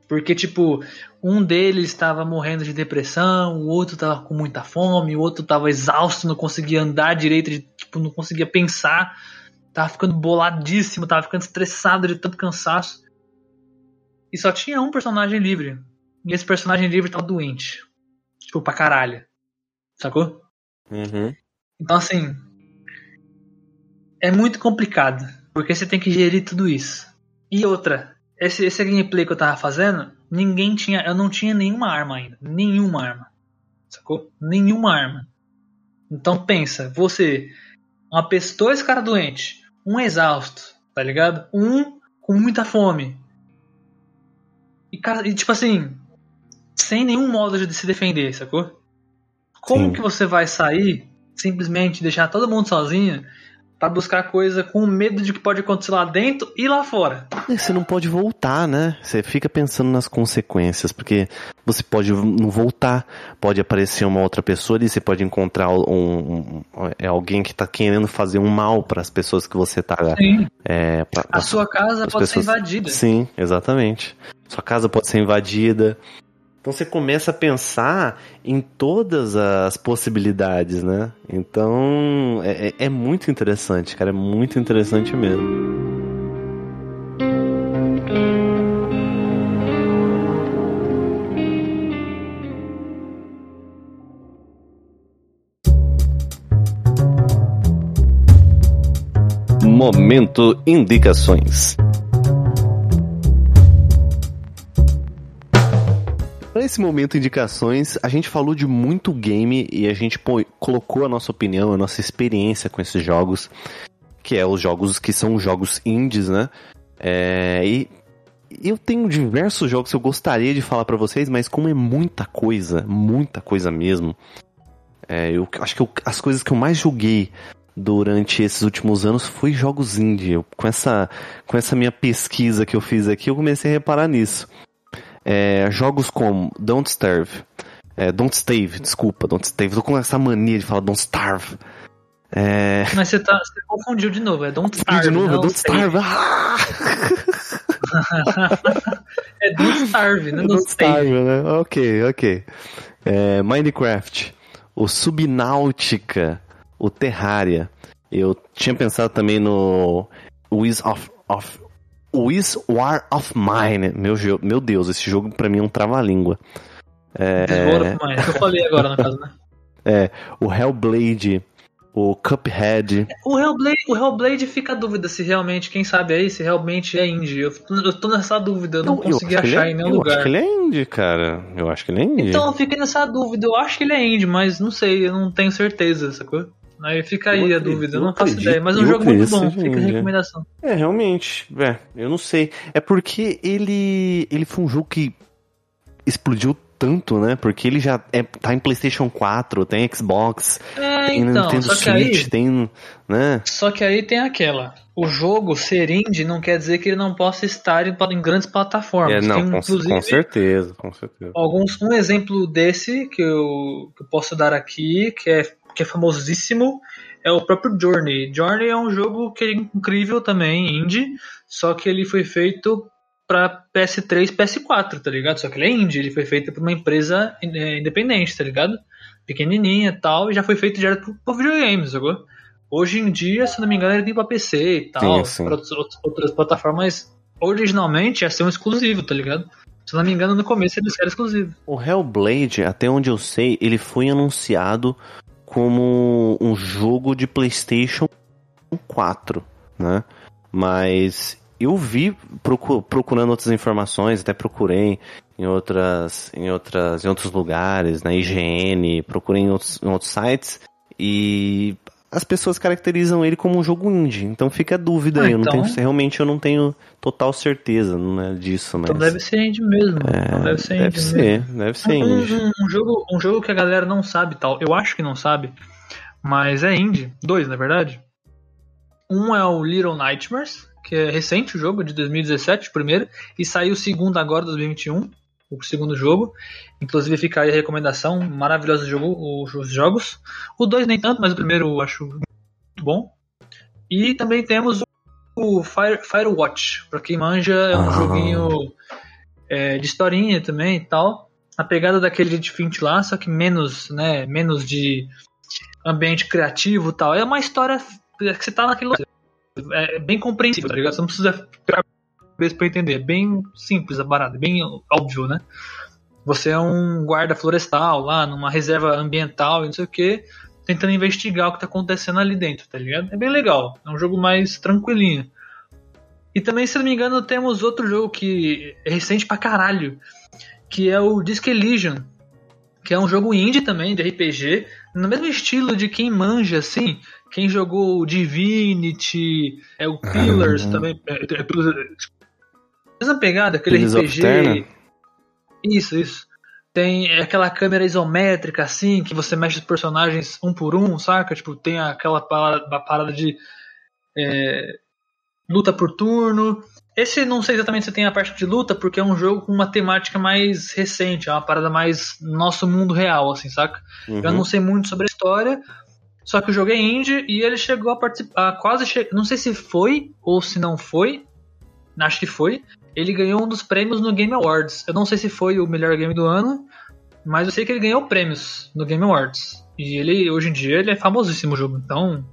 S3: Porque, tipo, um deles estava morrendo de depressão, o outro estava com muita fome, o outro estava exausto, não conseguia andar direito, tipo, não conseguia pensar, tava ficando boladíssimo, tava ficando estressado de tanto cansaço. E só tinha um personagem livre. E esse personagem livre tava doente. Tipo, pra caralho. Sacou?
S2: Uhum.
S3: Então, assim. É muito complicado. Porque você tem que gerir tudo isso. E outra, esse, esse gameplay que eu tava fazendo, ninguém tinha. Eu não tinha nenhuma arma ainda. Nenhuma arma. Sacou? Nenhuma arma. Então pensa, você. Uma pessoa, dois caras doentes. Um exausto, tá ligado? Um com muita fome. E, e tipo assim. Sem nenhum modo de se defender, sacou? Como Sim. que você vai sair, simplesmente deixar todo mundo sozinho, para buscar coisa com medo de que pode acontecer lá dentro e lá fora?
S2: Você não pode voltar, né? Você fica pensando nas consequências, porque você pode não voltar, pode aparecer uma outra pessoa ali, você pode encontrar um, um, é alguém que tá querendo fazer um mal para as pessoas que você tá.
S3: Sim. É, pra, a sua casa pode pessoas... ser invadida.
S2: Sim, exatamente. Sua casa pode ser invadida. Então você começa a pensar em todas as possibilidades, né? Então é, é, é muito interessante, cara, é muito interessante mesmo. Momento Indicações. Esse momento indicações, a gente falou de muito game e a gente pô, colocou a nossa opinião, a nossa experiência com esses jogos, que é os jogos que são jogos indies, né? É, e eu tenho diversos jogos que eu gostaria de falar para vocês, mas como é muita coisa, muita coisa mesmo, é, eu acho que eu, as coisas que eu mais joguei durante esses últimos anos foi jogos indie. Eu, com, essa, com essa minha pesquisa que eu fiz aqui, eu comecei a reparar nisso. É, jogos como Don't Starve, é, Don't Stave, desculpa, Don't Stave, tô com essa mania de falar Don't Starve.
S3: É... Mas você, tá, você confundiu de novo, é Don't Starve. De novo, Don't Starve. Ah! é Don't Starve, né? Don't Starve,
S2: né? Ok, ok. É, Minecraft, o Subnáutica, o Terraria. Eu tinha pensado também no Wiz of, of Wiz War of Mine. Meu, meu Deus, esse jogo pra mim é um trava-língua.
S3: É... War of Mine, eu falei agora no caso, né?
S2: É, o Hellblade, o Cuphead.
S3: O Hellblade, o Hellblade fica a dúvida se realmente, quem sabe aí, se realmente é indie. Eu, eu tô nessa dúvida, eu não, não consegui achar
S2: é,
S3: em nenhum eu lugar.
S2: Eu acho que ele é indie, cara. Eu acho que ele é indie.
S3: Então eu fiquei nessa dúvida, eu acho que ele é indie, mas não sei, eu não tenho certeza, sacou? Aí fica aí eu a dúvida, eu não faço ideia. Mas é um jogo muito bom, fica a recomendação.
S2: É, realmente. É, eu não sei. É porque ele. Ele foi um jogo que explodiu tanto, né? Porque ele já é, tá em PlayStation 4, tem Xbox,
S3: é, tem então, Nintendo Switch, aí,
S2: tem. Né?
S3: Só que aí tem aquela. O jogo ser indie não quer dizer que ele não possa estar em, em grandes plataformas.
S2: É, não,
S3: tem,
S2: com, com, certeza, com certeza.
S3: Alguns, um exemplo desse que eu, que eu posso dar aqui, que é que é famosíssimo, é o próprio Journey. Journey é um jogo que é incrível também, indie, só que ele foi feito para PS3, PS4, tá ligado? Só que ele é indie, ele foi feito por uma empresa é, independente, tá ligado? Pequenininha e tal, e já foi feito direto pro videogames, sacou? Hoje em dia, se não me engano, ele tem pra PC e tal, para outras, outras plataformas. Originalmente ia ser um exclusivo, tá ligado? Se não me engano, no começo ele era exclusivo.
S2: O Hellblade, até onde eu sei, ele foi anunciado como um jogo de PlayStation 4, né? Mas eu vi procurando outras informações, até procurei em outras, em outras, em outros lugares, na IGN, procurei em outros, em outros sites e as pessoas caracterizam ele como um jogo indie. Então fica a dúvida ah, aí. Eu então... não tenho, realmente eu não tenho total certeza né, disso. Mas...
S3: Então deve ser indie mesmo. É, então deve ser
S2: deve
S3: indie
S2: ser, mesmo. Deve ser um, indie.
S3: Um, um, jogo, um jogo que a galera não sabe tal. Eu acho que não sabe. Mas é indie. Dois, na verdade. Um é o Little Nightmares, que é recente o jogo, de 2017, o primeiro. E saiu o segundo agora, 2021 o segundo jogo. Inclusive fica aí a recomendação, maravilhoso jogo, os jogos. O 2 nem tanto, mas o primeiro eu acho muito bom. E também temos o Fire, Firewatch, pra quem manja, é um ah. joguinho é, de historinha também e tal. A pegada daquele de Fint lá, só que menos, né, menos de ambiente criativo e tal. É uma história que você tá naquele lugar. É bem compreensível, tá ligado? Você não precisa cabeça para entender. É bem simples a parada, bem óbvio, né? Você é um guarda florestal lá, numa reserva ambiental e não sei o que, tentando investigar o que tá acontecendo ali dentro, tá ligado? É bem legal. É um jogo mais tranquilinho. E também, se não me engano, temos outro jogo que é recente pra caralho, que é o Disc Elysium, que é um jogo indie também, de RPG, no mesmo estilo de quem manja, assim, quem jogou Divinity, é o Pillars uhum. também, é, é, é, mesma pegada, aquele RPG. Isso, isso. Tem aquela câmera isométrica, assim, que você mexe os personagens um por um, saca? Tipo, tem aquela parada, parada de é, luta por turno. Esse não sei exatamente se tem a parte de luta, porque é um jogo com uma temática mais recente, é uma parada mais nosso mundo real, assim, saca? Uhum. Eu não sei muito sobre a história, só que o jogo é indie e ele chegou a participar, quase che... não sei se foi ou se não foi, acho que foi, ele ganhou um dos prêmios no Game Awards. Eu não sei se foi o melhor game do ano, mas eu sei que ele ganhou prêmios no Game Awards. E ele, hoje em dia, ele é famosíssimo o jogo. Então,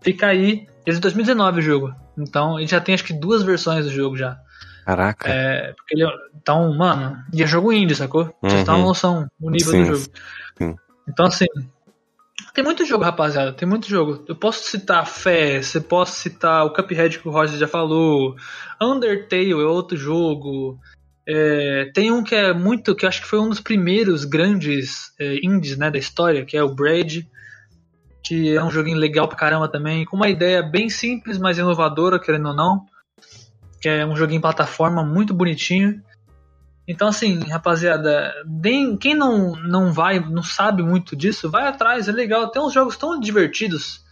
S3: fica aí. Desde 2019 o jogo. Então, ele já tem acho que duas versões do jogo já.
S2: Caraca.
S3: É, porque ele, então, mano, e é jogo indie, sacou? Uhum. Vocês têm uma noção do nível sim, do jogo. Sim. Então, assim, tem muito jogo, rapaziada. Tem muito jogo. Eu posso citar Fez, eu posso citar o Cuphead que o Roger já falou. Undertale é outro jogo. É, tem um que é muito, que acho que foi um dos primeiros grandes é, indies né, da história, que é o Braid, que é um joguinho legal pra caramba também, com uma ideia bem simples, mas inovadora, querendo ou não. Que é um joguinho plataforma muito bonitinho. Então, assim, rapaziada, deem, quem não, não vai, não sabe muito disso, vai atrás, é legal. Tem uns jogos tão divertidos,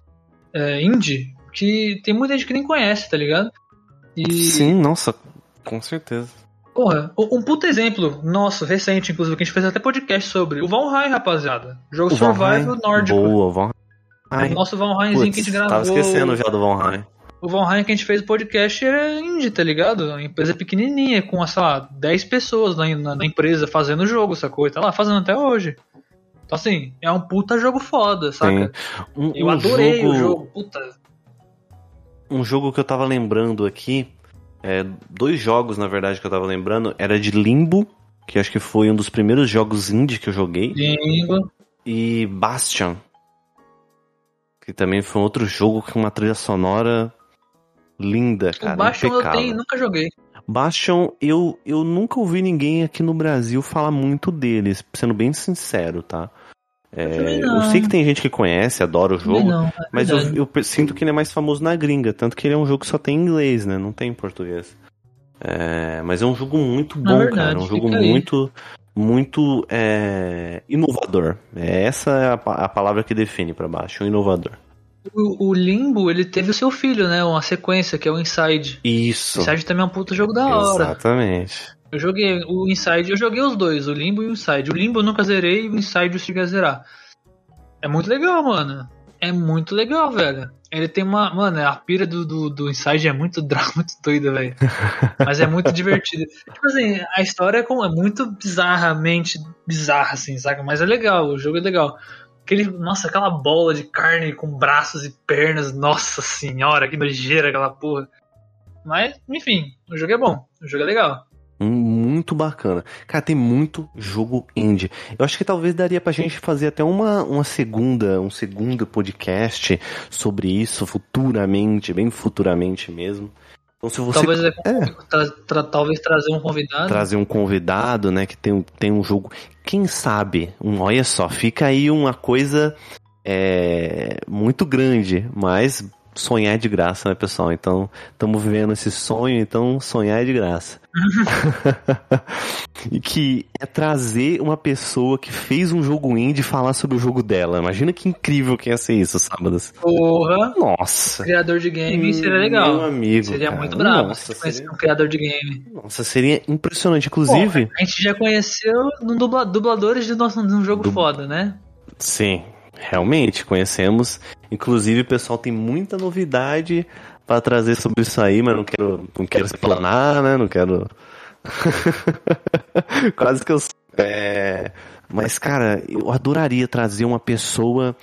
S3: é, indie, que tem muita gente que nem conhece, tá ligado?
S2: E... Sim, nossa, com certeza.
S3: Porra, um puto exemplo nosso, recente, inclusive, que a gente fez até podcast sobre. O Valheim, rapaziada. Jogo o survival nórdico. Boa, Valheim. O nosso Valheimzinho que a gente gravou.
S2: Tava esquecendo já do Valheim.
S3: O Valheim que a gente fez o podcast é indie, tá ligado? Uma empresa pequenininha, com, sei lá, 10 pessoas na, na, na empresa fazendo o jogo, sacou? E tá lá fazendo até hoje. Então, assim, é um puta jogo foda, saca? Um, eu um adorei jogo... o jogo, puta.
S2: Um jogo que eu tava lembrando aqui é, dois jogos, na verdade, que eu tava lembrando. Era de Limbo, que acho que foi um dos primeiros jogos indie que eu joguei.
S3: Limbo.
S2: E Bastion. Que também foi um outro jogo com uma trilha sonora linda, cara. O
S3: Bastion impecável. eu tenho, nunca joguei.
S2: Bastion, eu, eu nunca ouvi ninguém aqui no Brasil falar muito deles, sendo bem sincero, tá? É, eu sei que tem gente que conhece, adora o jogo, não, é mas eu, eu, sinto que ele é mais famoso na gringa, tanto que ele é um jogo que só tem em inglês, né? Não tem em português. É, mas é um jogo muito bom, verdade, cara. É um jogo muito, muito é, inovador. É, essa é a, a, palavra que define para baixo, um inovador.
S3: O, o, Limbo, ele teve o seu filho, né? Uma sequência, que é o Inside.
S2: Isso.
S3: Inside também é um puto jogo da hora.
S2: Exatamente.
S3: Eu joguei o Inside, eu joguei os dois, o Limbo e o Inside. O Limbo eu nunca zerei e o Inside eu cheguei a zerar. É muito legal, mano. É muito legal, velho. Ele tem uma. Mano, a pira do, do, do Inside é muito, muito doida, velho. Mas é muito divertida. Tipo assim, a história é, é muito bizarramente bizarra, assim, saca? Mas é legal, o jogo é legal. Aquele, nossa, aquela bola de carne com braços e pernas, nossa senhora, que nojeira aquela porra. Mas, enfim, o jogo é bom, o jogo é legal.
S2: Muito bacana. Cara, tem muito jogo indie. Eu acho que talvez daria pra gente fazer até uma, uma segunda, um segundo podcast sobre isso futuramente, bem futuramente mesmo.
S3: Então, se você... Talvez, é, tra tra talvez trazer um convidado.
S2: Trazer um convidado, né, que tem, tem um jogo. Quem sabe? Um, olha só, fica aí uma coisa é, muito grande, mas sonhar é de graça, né, pessoal? Então, estamos vivendo esse sonho, então sonhar é de graça. e que é trazer uma pessoa que fez um jogo indie falar sobre o jogo dela. Imagina que incrível que ia ser isso, sábados.
S3: Porra!
S2: Nossa!
S3: Criador de game seria legal.
S2: Meu amigo.
S3: Seria
S2: cara.
S3: muito bravo Nossa, seria... um criador de game.
S2: Nossa, seria impressionante. Inclusive.
S3: Porra, a gente já conheceu num dubla... dubladores de, nosso, de um jogo du... foda, né?
S2: Sim, realmente conhecemos. Inclusive, o pessoal tem muita novidade para trazer sobre isso aí, mas não quero, não quero explanar, né? Não quero. Quase que eu. É... Mas, cara, eu adoraria trazer uma pessoa.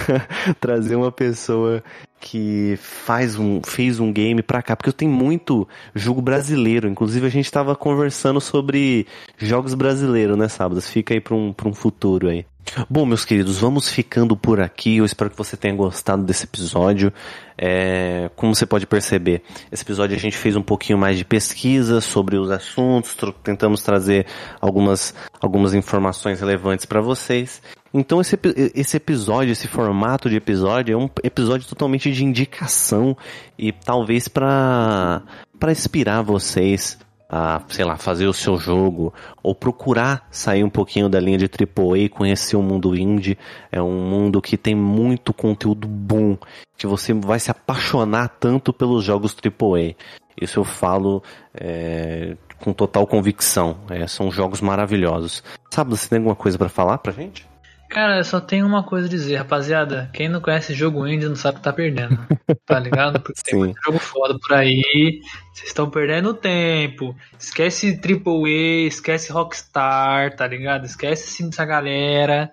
S2: trazer uma pessoa que faz um, fez um game pra cá, porque eu tenho muito jogo brasileiro. Inclusive, a gente tava conversando sobre jogos brasileiros, né, sábados? Fica aí pra um, pra um futuro aí. Bom, meus queridos, vamos ficando por aqui. Eu espero que você tenha gostado desse episódio. É, como você pode perceber, esse episódio a gente fez um pouquinho mais de pesquisa sobre os assuntos, tentamos trazer algumas, algumas informações relevantes para vocês. Então esse, esse episódio, esse formato de episódio é um episódio totalmente de indicação e talvez para para inspirar vocês a, sei lá, fazer o seu jogo ou procurar sair um pouquinho da linha de AAA conhecer o mundo indie. É um mundo que tem muito conteúdo bom, que você vai se apaixonar tanto pelos jogos AAA. Isso eu falo é, com total convicção. É, são jogos maravilhosos. Sabe, você tem alguma coisa para falar pra gente?
S3: Cara, eu só tenho uma coisa a dizer, rapaziada. Quem não conhece jogo indie não sabe que tá perdendo. Tá ligado? Porque tem
S2: Sim.
S3: muito jogo foda por aí. Vocês estão perdendo tempo. Esquece AAA, esquece Rockstar, tá ligado? Esquece assim, essa galera.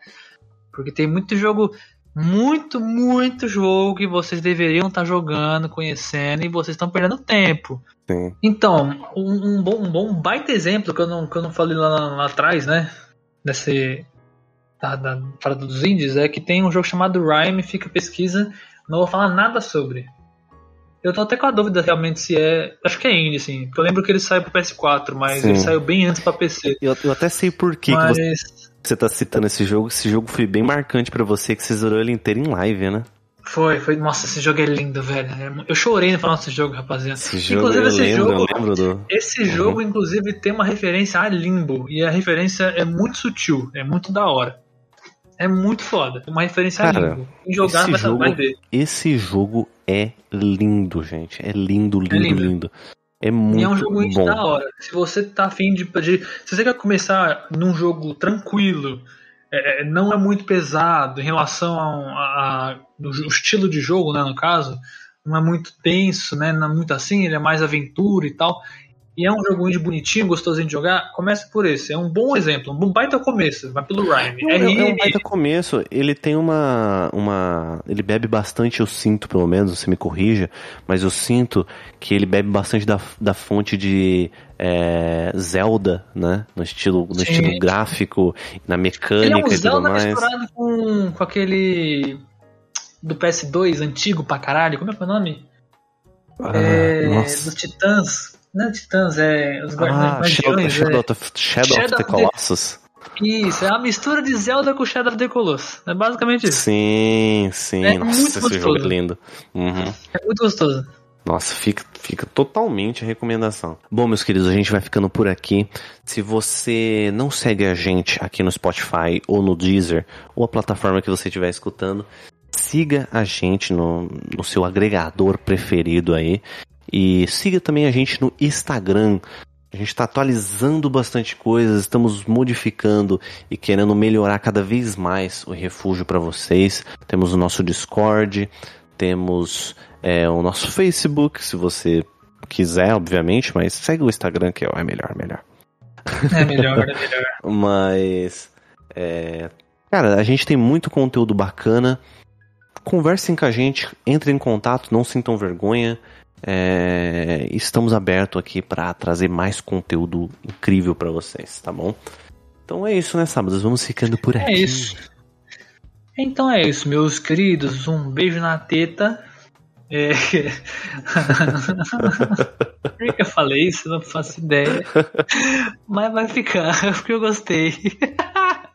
S3: Porque tem muito jogo. Muito, muito jogo que vocês deveriam estar jogando, conhecendo, e vocês estão perdendo tempo.
S2: Sim.
S3: Então, um, um bom, um bom baita exemplo que eu não, que eu não falei lá, lá atrás, né? Desse. Da, da parada dos indies, é que tem um jogo chamado Rhyme, fica pesquisa, não vou falar nada sobre. Eu tô até com a dúvida realmente se é. Acho que é indie, assim. Porque eu lembro que ele saiu pro PS4, mas
S2: Sim.
S3: ele saiu bem antes pra PC.
S2: Eu, eu até sei por que, que
S3: mas.
S2: você, você tá citando esse jogo. Esse jogo foi bem marcante pra você, que você zerou ele inteiro em live, né?
S3: Foi, foi. Nossa, esse jogo é lindo, velho. Eu chorei no final desse jogo, rapaziada.
S2: Esse jogo
S3: Inclusive,
S2: eu
S3: esse
S2: lembro,
S3: jogo-
S2: eu lembro do.
S3: Esse jogo, inclusive, tem uma referência a Limbo. E a referência é muito sutil, é muito da hora. É muito foda. Uma referência
S2: Cara,
S3: a Limbo. Quem jogar
S2: esse
S3: vai,
S2: jogo-
S3: vai ver.
S2: Esse jogo é lindo, gente. É lindo, lindo,
S3: lindo.
S2: lindo. É muito
S3: E é um jogo
S2: bom.
S3: da hora. Se você tá afim de, de. Se você quer começar num jogo tranquilo, é, é, não é muito pesado em relação ao estilo de jogo, né, no caso, não é muito tenso, né, não é muito assim, ele é mais aventura e tal. E é um jogo indie bonitinho, gostosinho de jogar, começa por esse. É um bom exemplo, um baita começo, vai pelo Rhyme.
S2: É, é um baita começo. Ele tem uma, uma. Ele bebe bastante, eu sinto, pelo menos, você me corrija, mas eu sinto que ele bebe bastante da, da fonte de é, Zelda, né? No estilo, no
S3: Sim.
S2: estilo gráfico, na
S3: Ele é
S2: mecânica
S3: um
S2: e tudo
S3: Zelda
S2: mais.
S3: misturado com, com aquele do PS2 antigo pra caralho. Como é que é o nome?
S2: Ah,
S3: é,
S2: nossa.
S3: dos Titãs. Não é Titãs, é os
S2: Ah, Shadow,
S3: Guardiões.
S2: Shadow,
S3: é.
S2: of, Shadow of
S3: Shadow
S2: the
S3: of the-
S2: Colossus.
S3: Isso, é uma mistura de Zelda com Shadow of the Colossus. É basicamente isso.
S2: Sim, sim.
S3: É
S2: Nossa,
S3: muito
S2: esse
S3: gostoso.
S2: jogo é lindo. Uhum.
S3: É muito gostoso.
S2: Nossa, fica, fica totalmente a recomendação. Bom, meus queridos, a gente vai ficando por aqui. Se você não segue a gente aqui no Spotify ou no Deezer, ou a plataforma que você estiver escutando, siga a gente no, no seu agregador preferido aí. E siga também a gente no Instagram. A gente está atualizando bastante coisas, estamos modificando e querendo melhorar cada vez mais o refúgio para vocês. Temos o nosso Discord, temos é, o nosso Facebook, se você quiser, obviamente, mas segue o Instagram que é melhor, melhor.
S3: É melhor, é melhor.
S2: Mas, é, cara, a gente tem muito conteúdo bacana. Conversem com a gente, entrem em contato, não sintam vergonha. É, estamos abertos aqui para trazer mais conteúdo incrível para vocês, tá bom? Então é isso, né, sábados? Vamos ficando por aqui.
S3: É isso. Então é isso, meus queridos. Um beijo na teta. É... Por que eu falei isso? Não faço ideia. Mas vai ficar, porque eu gostei.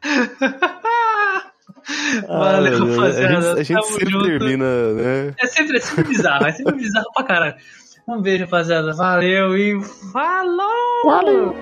S2: Ah,
S3: Valeu, rapaziada.
S2: A gente, a gente
S3: Tamo
S2: sempre
S3: junto.
S2: termina, né?
S3: É sempre, é sempre bizarro, é sempre bizarro pra caralho. Um beijo, rapaziada. Valeu e falou!
S1: Valeu!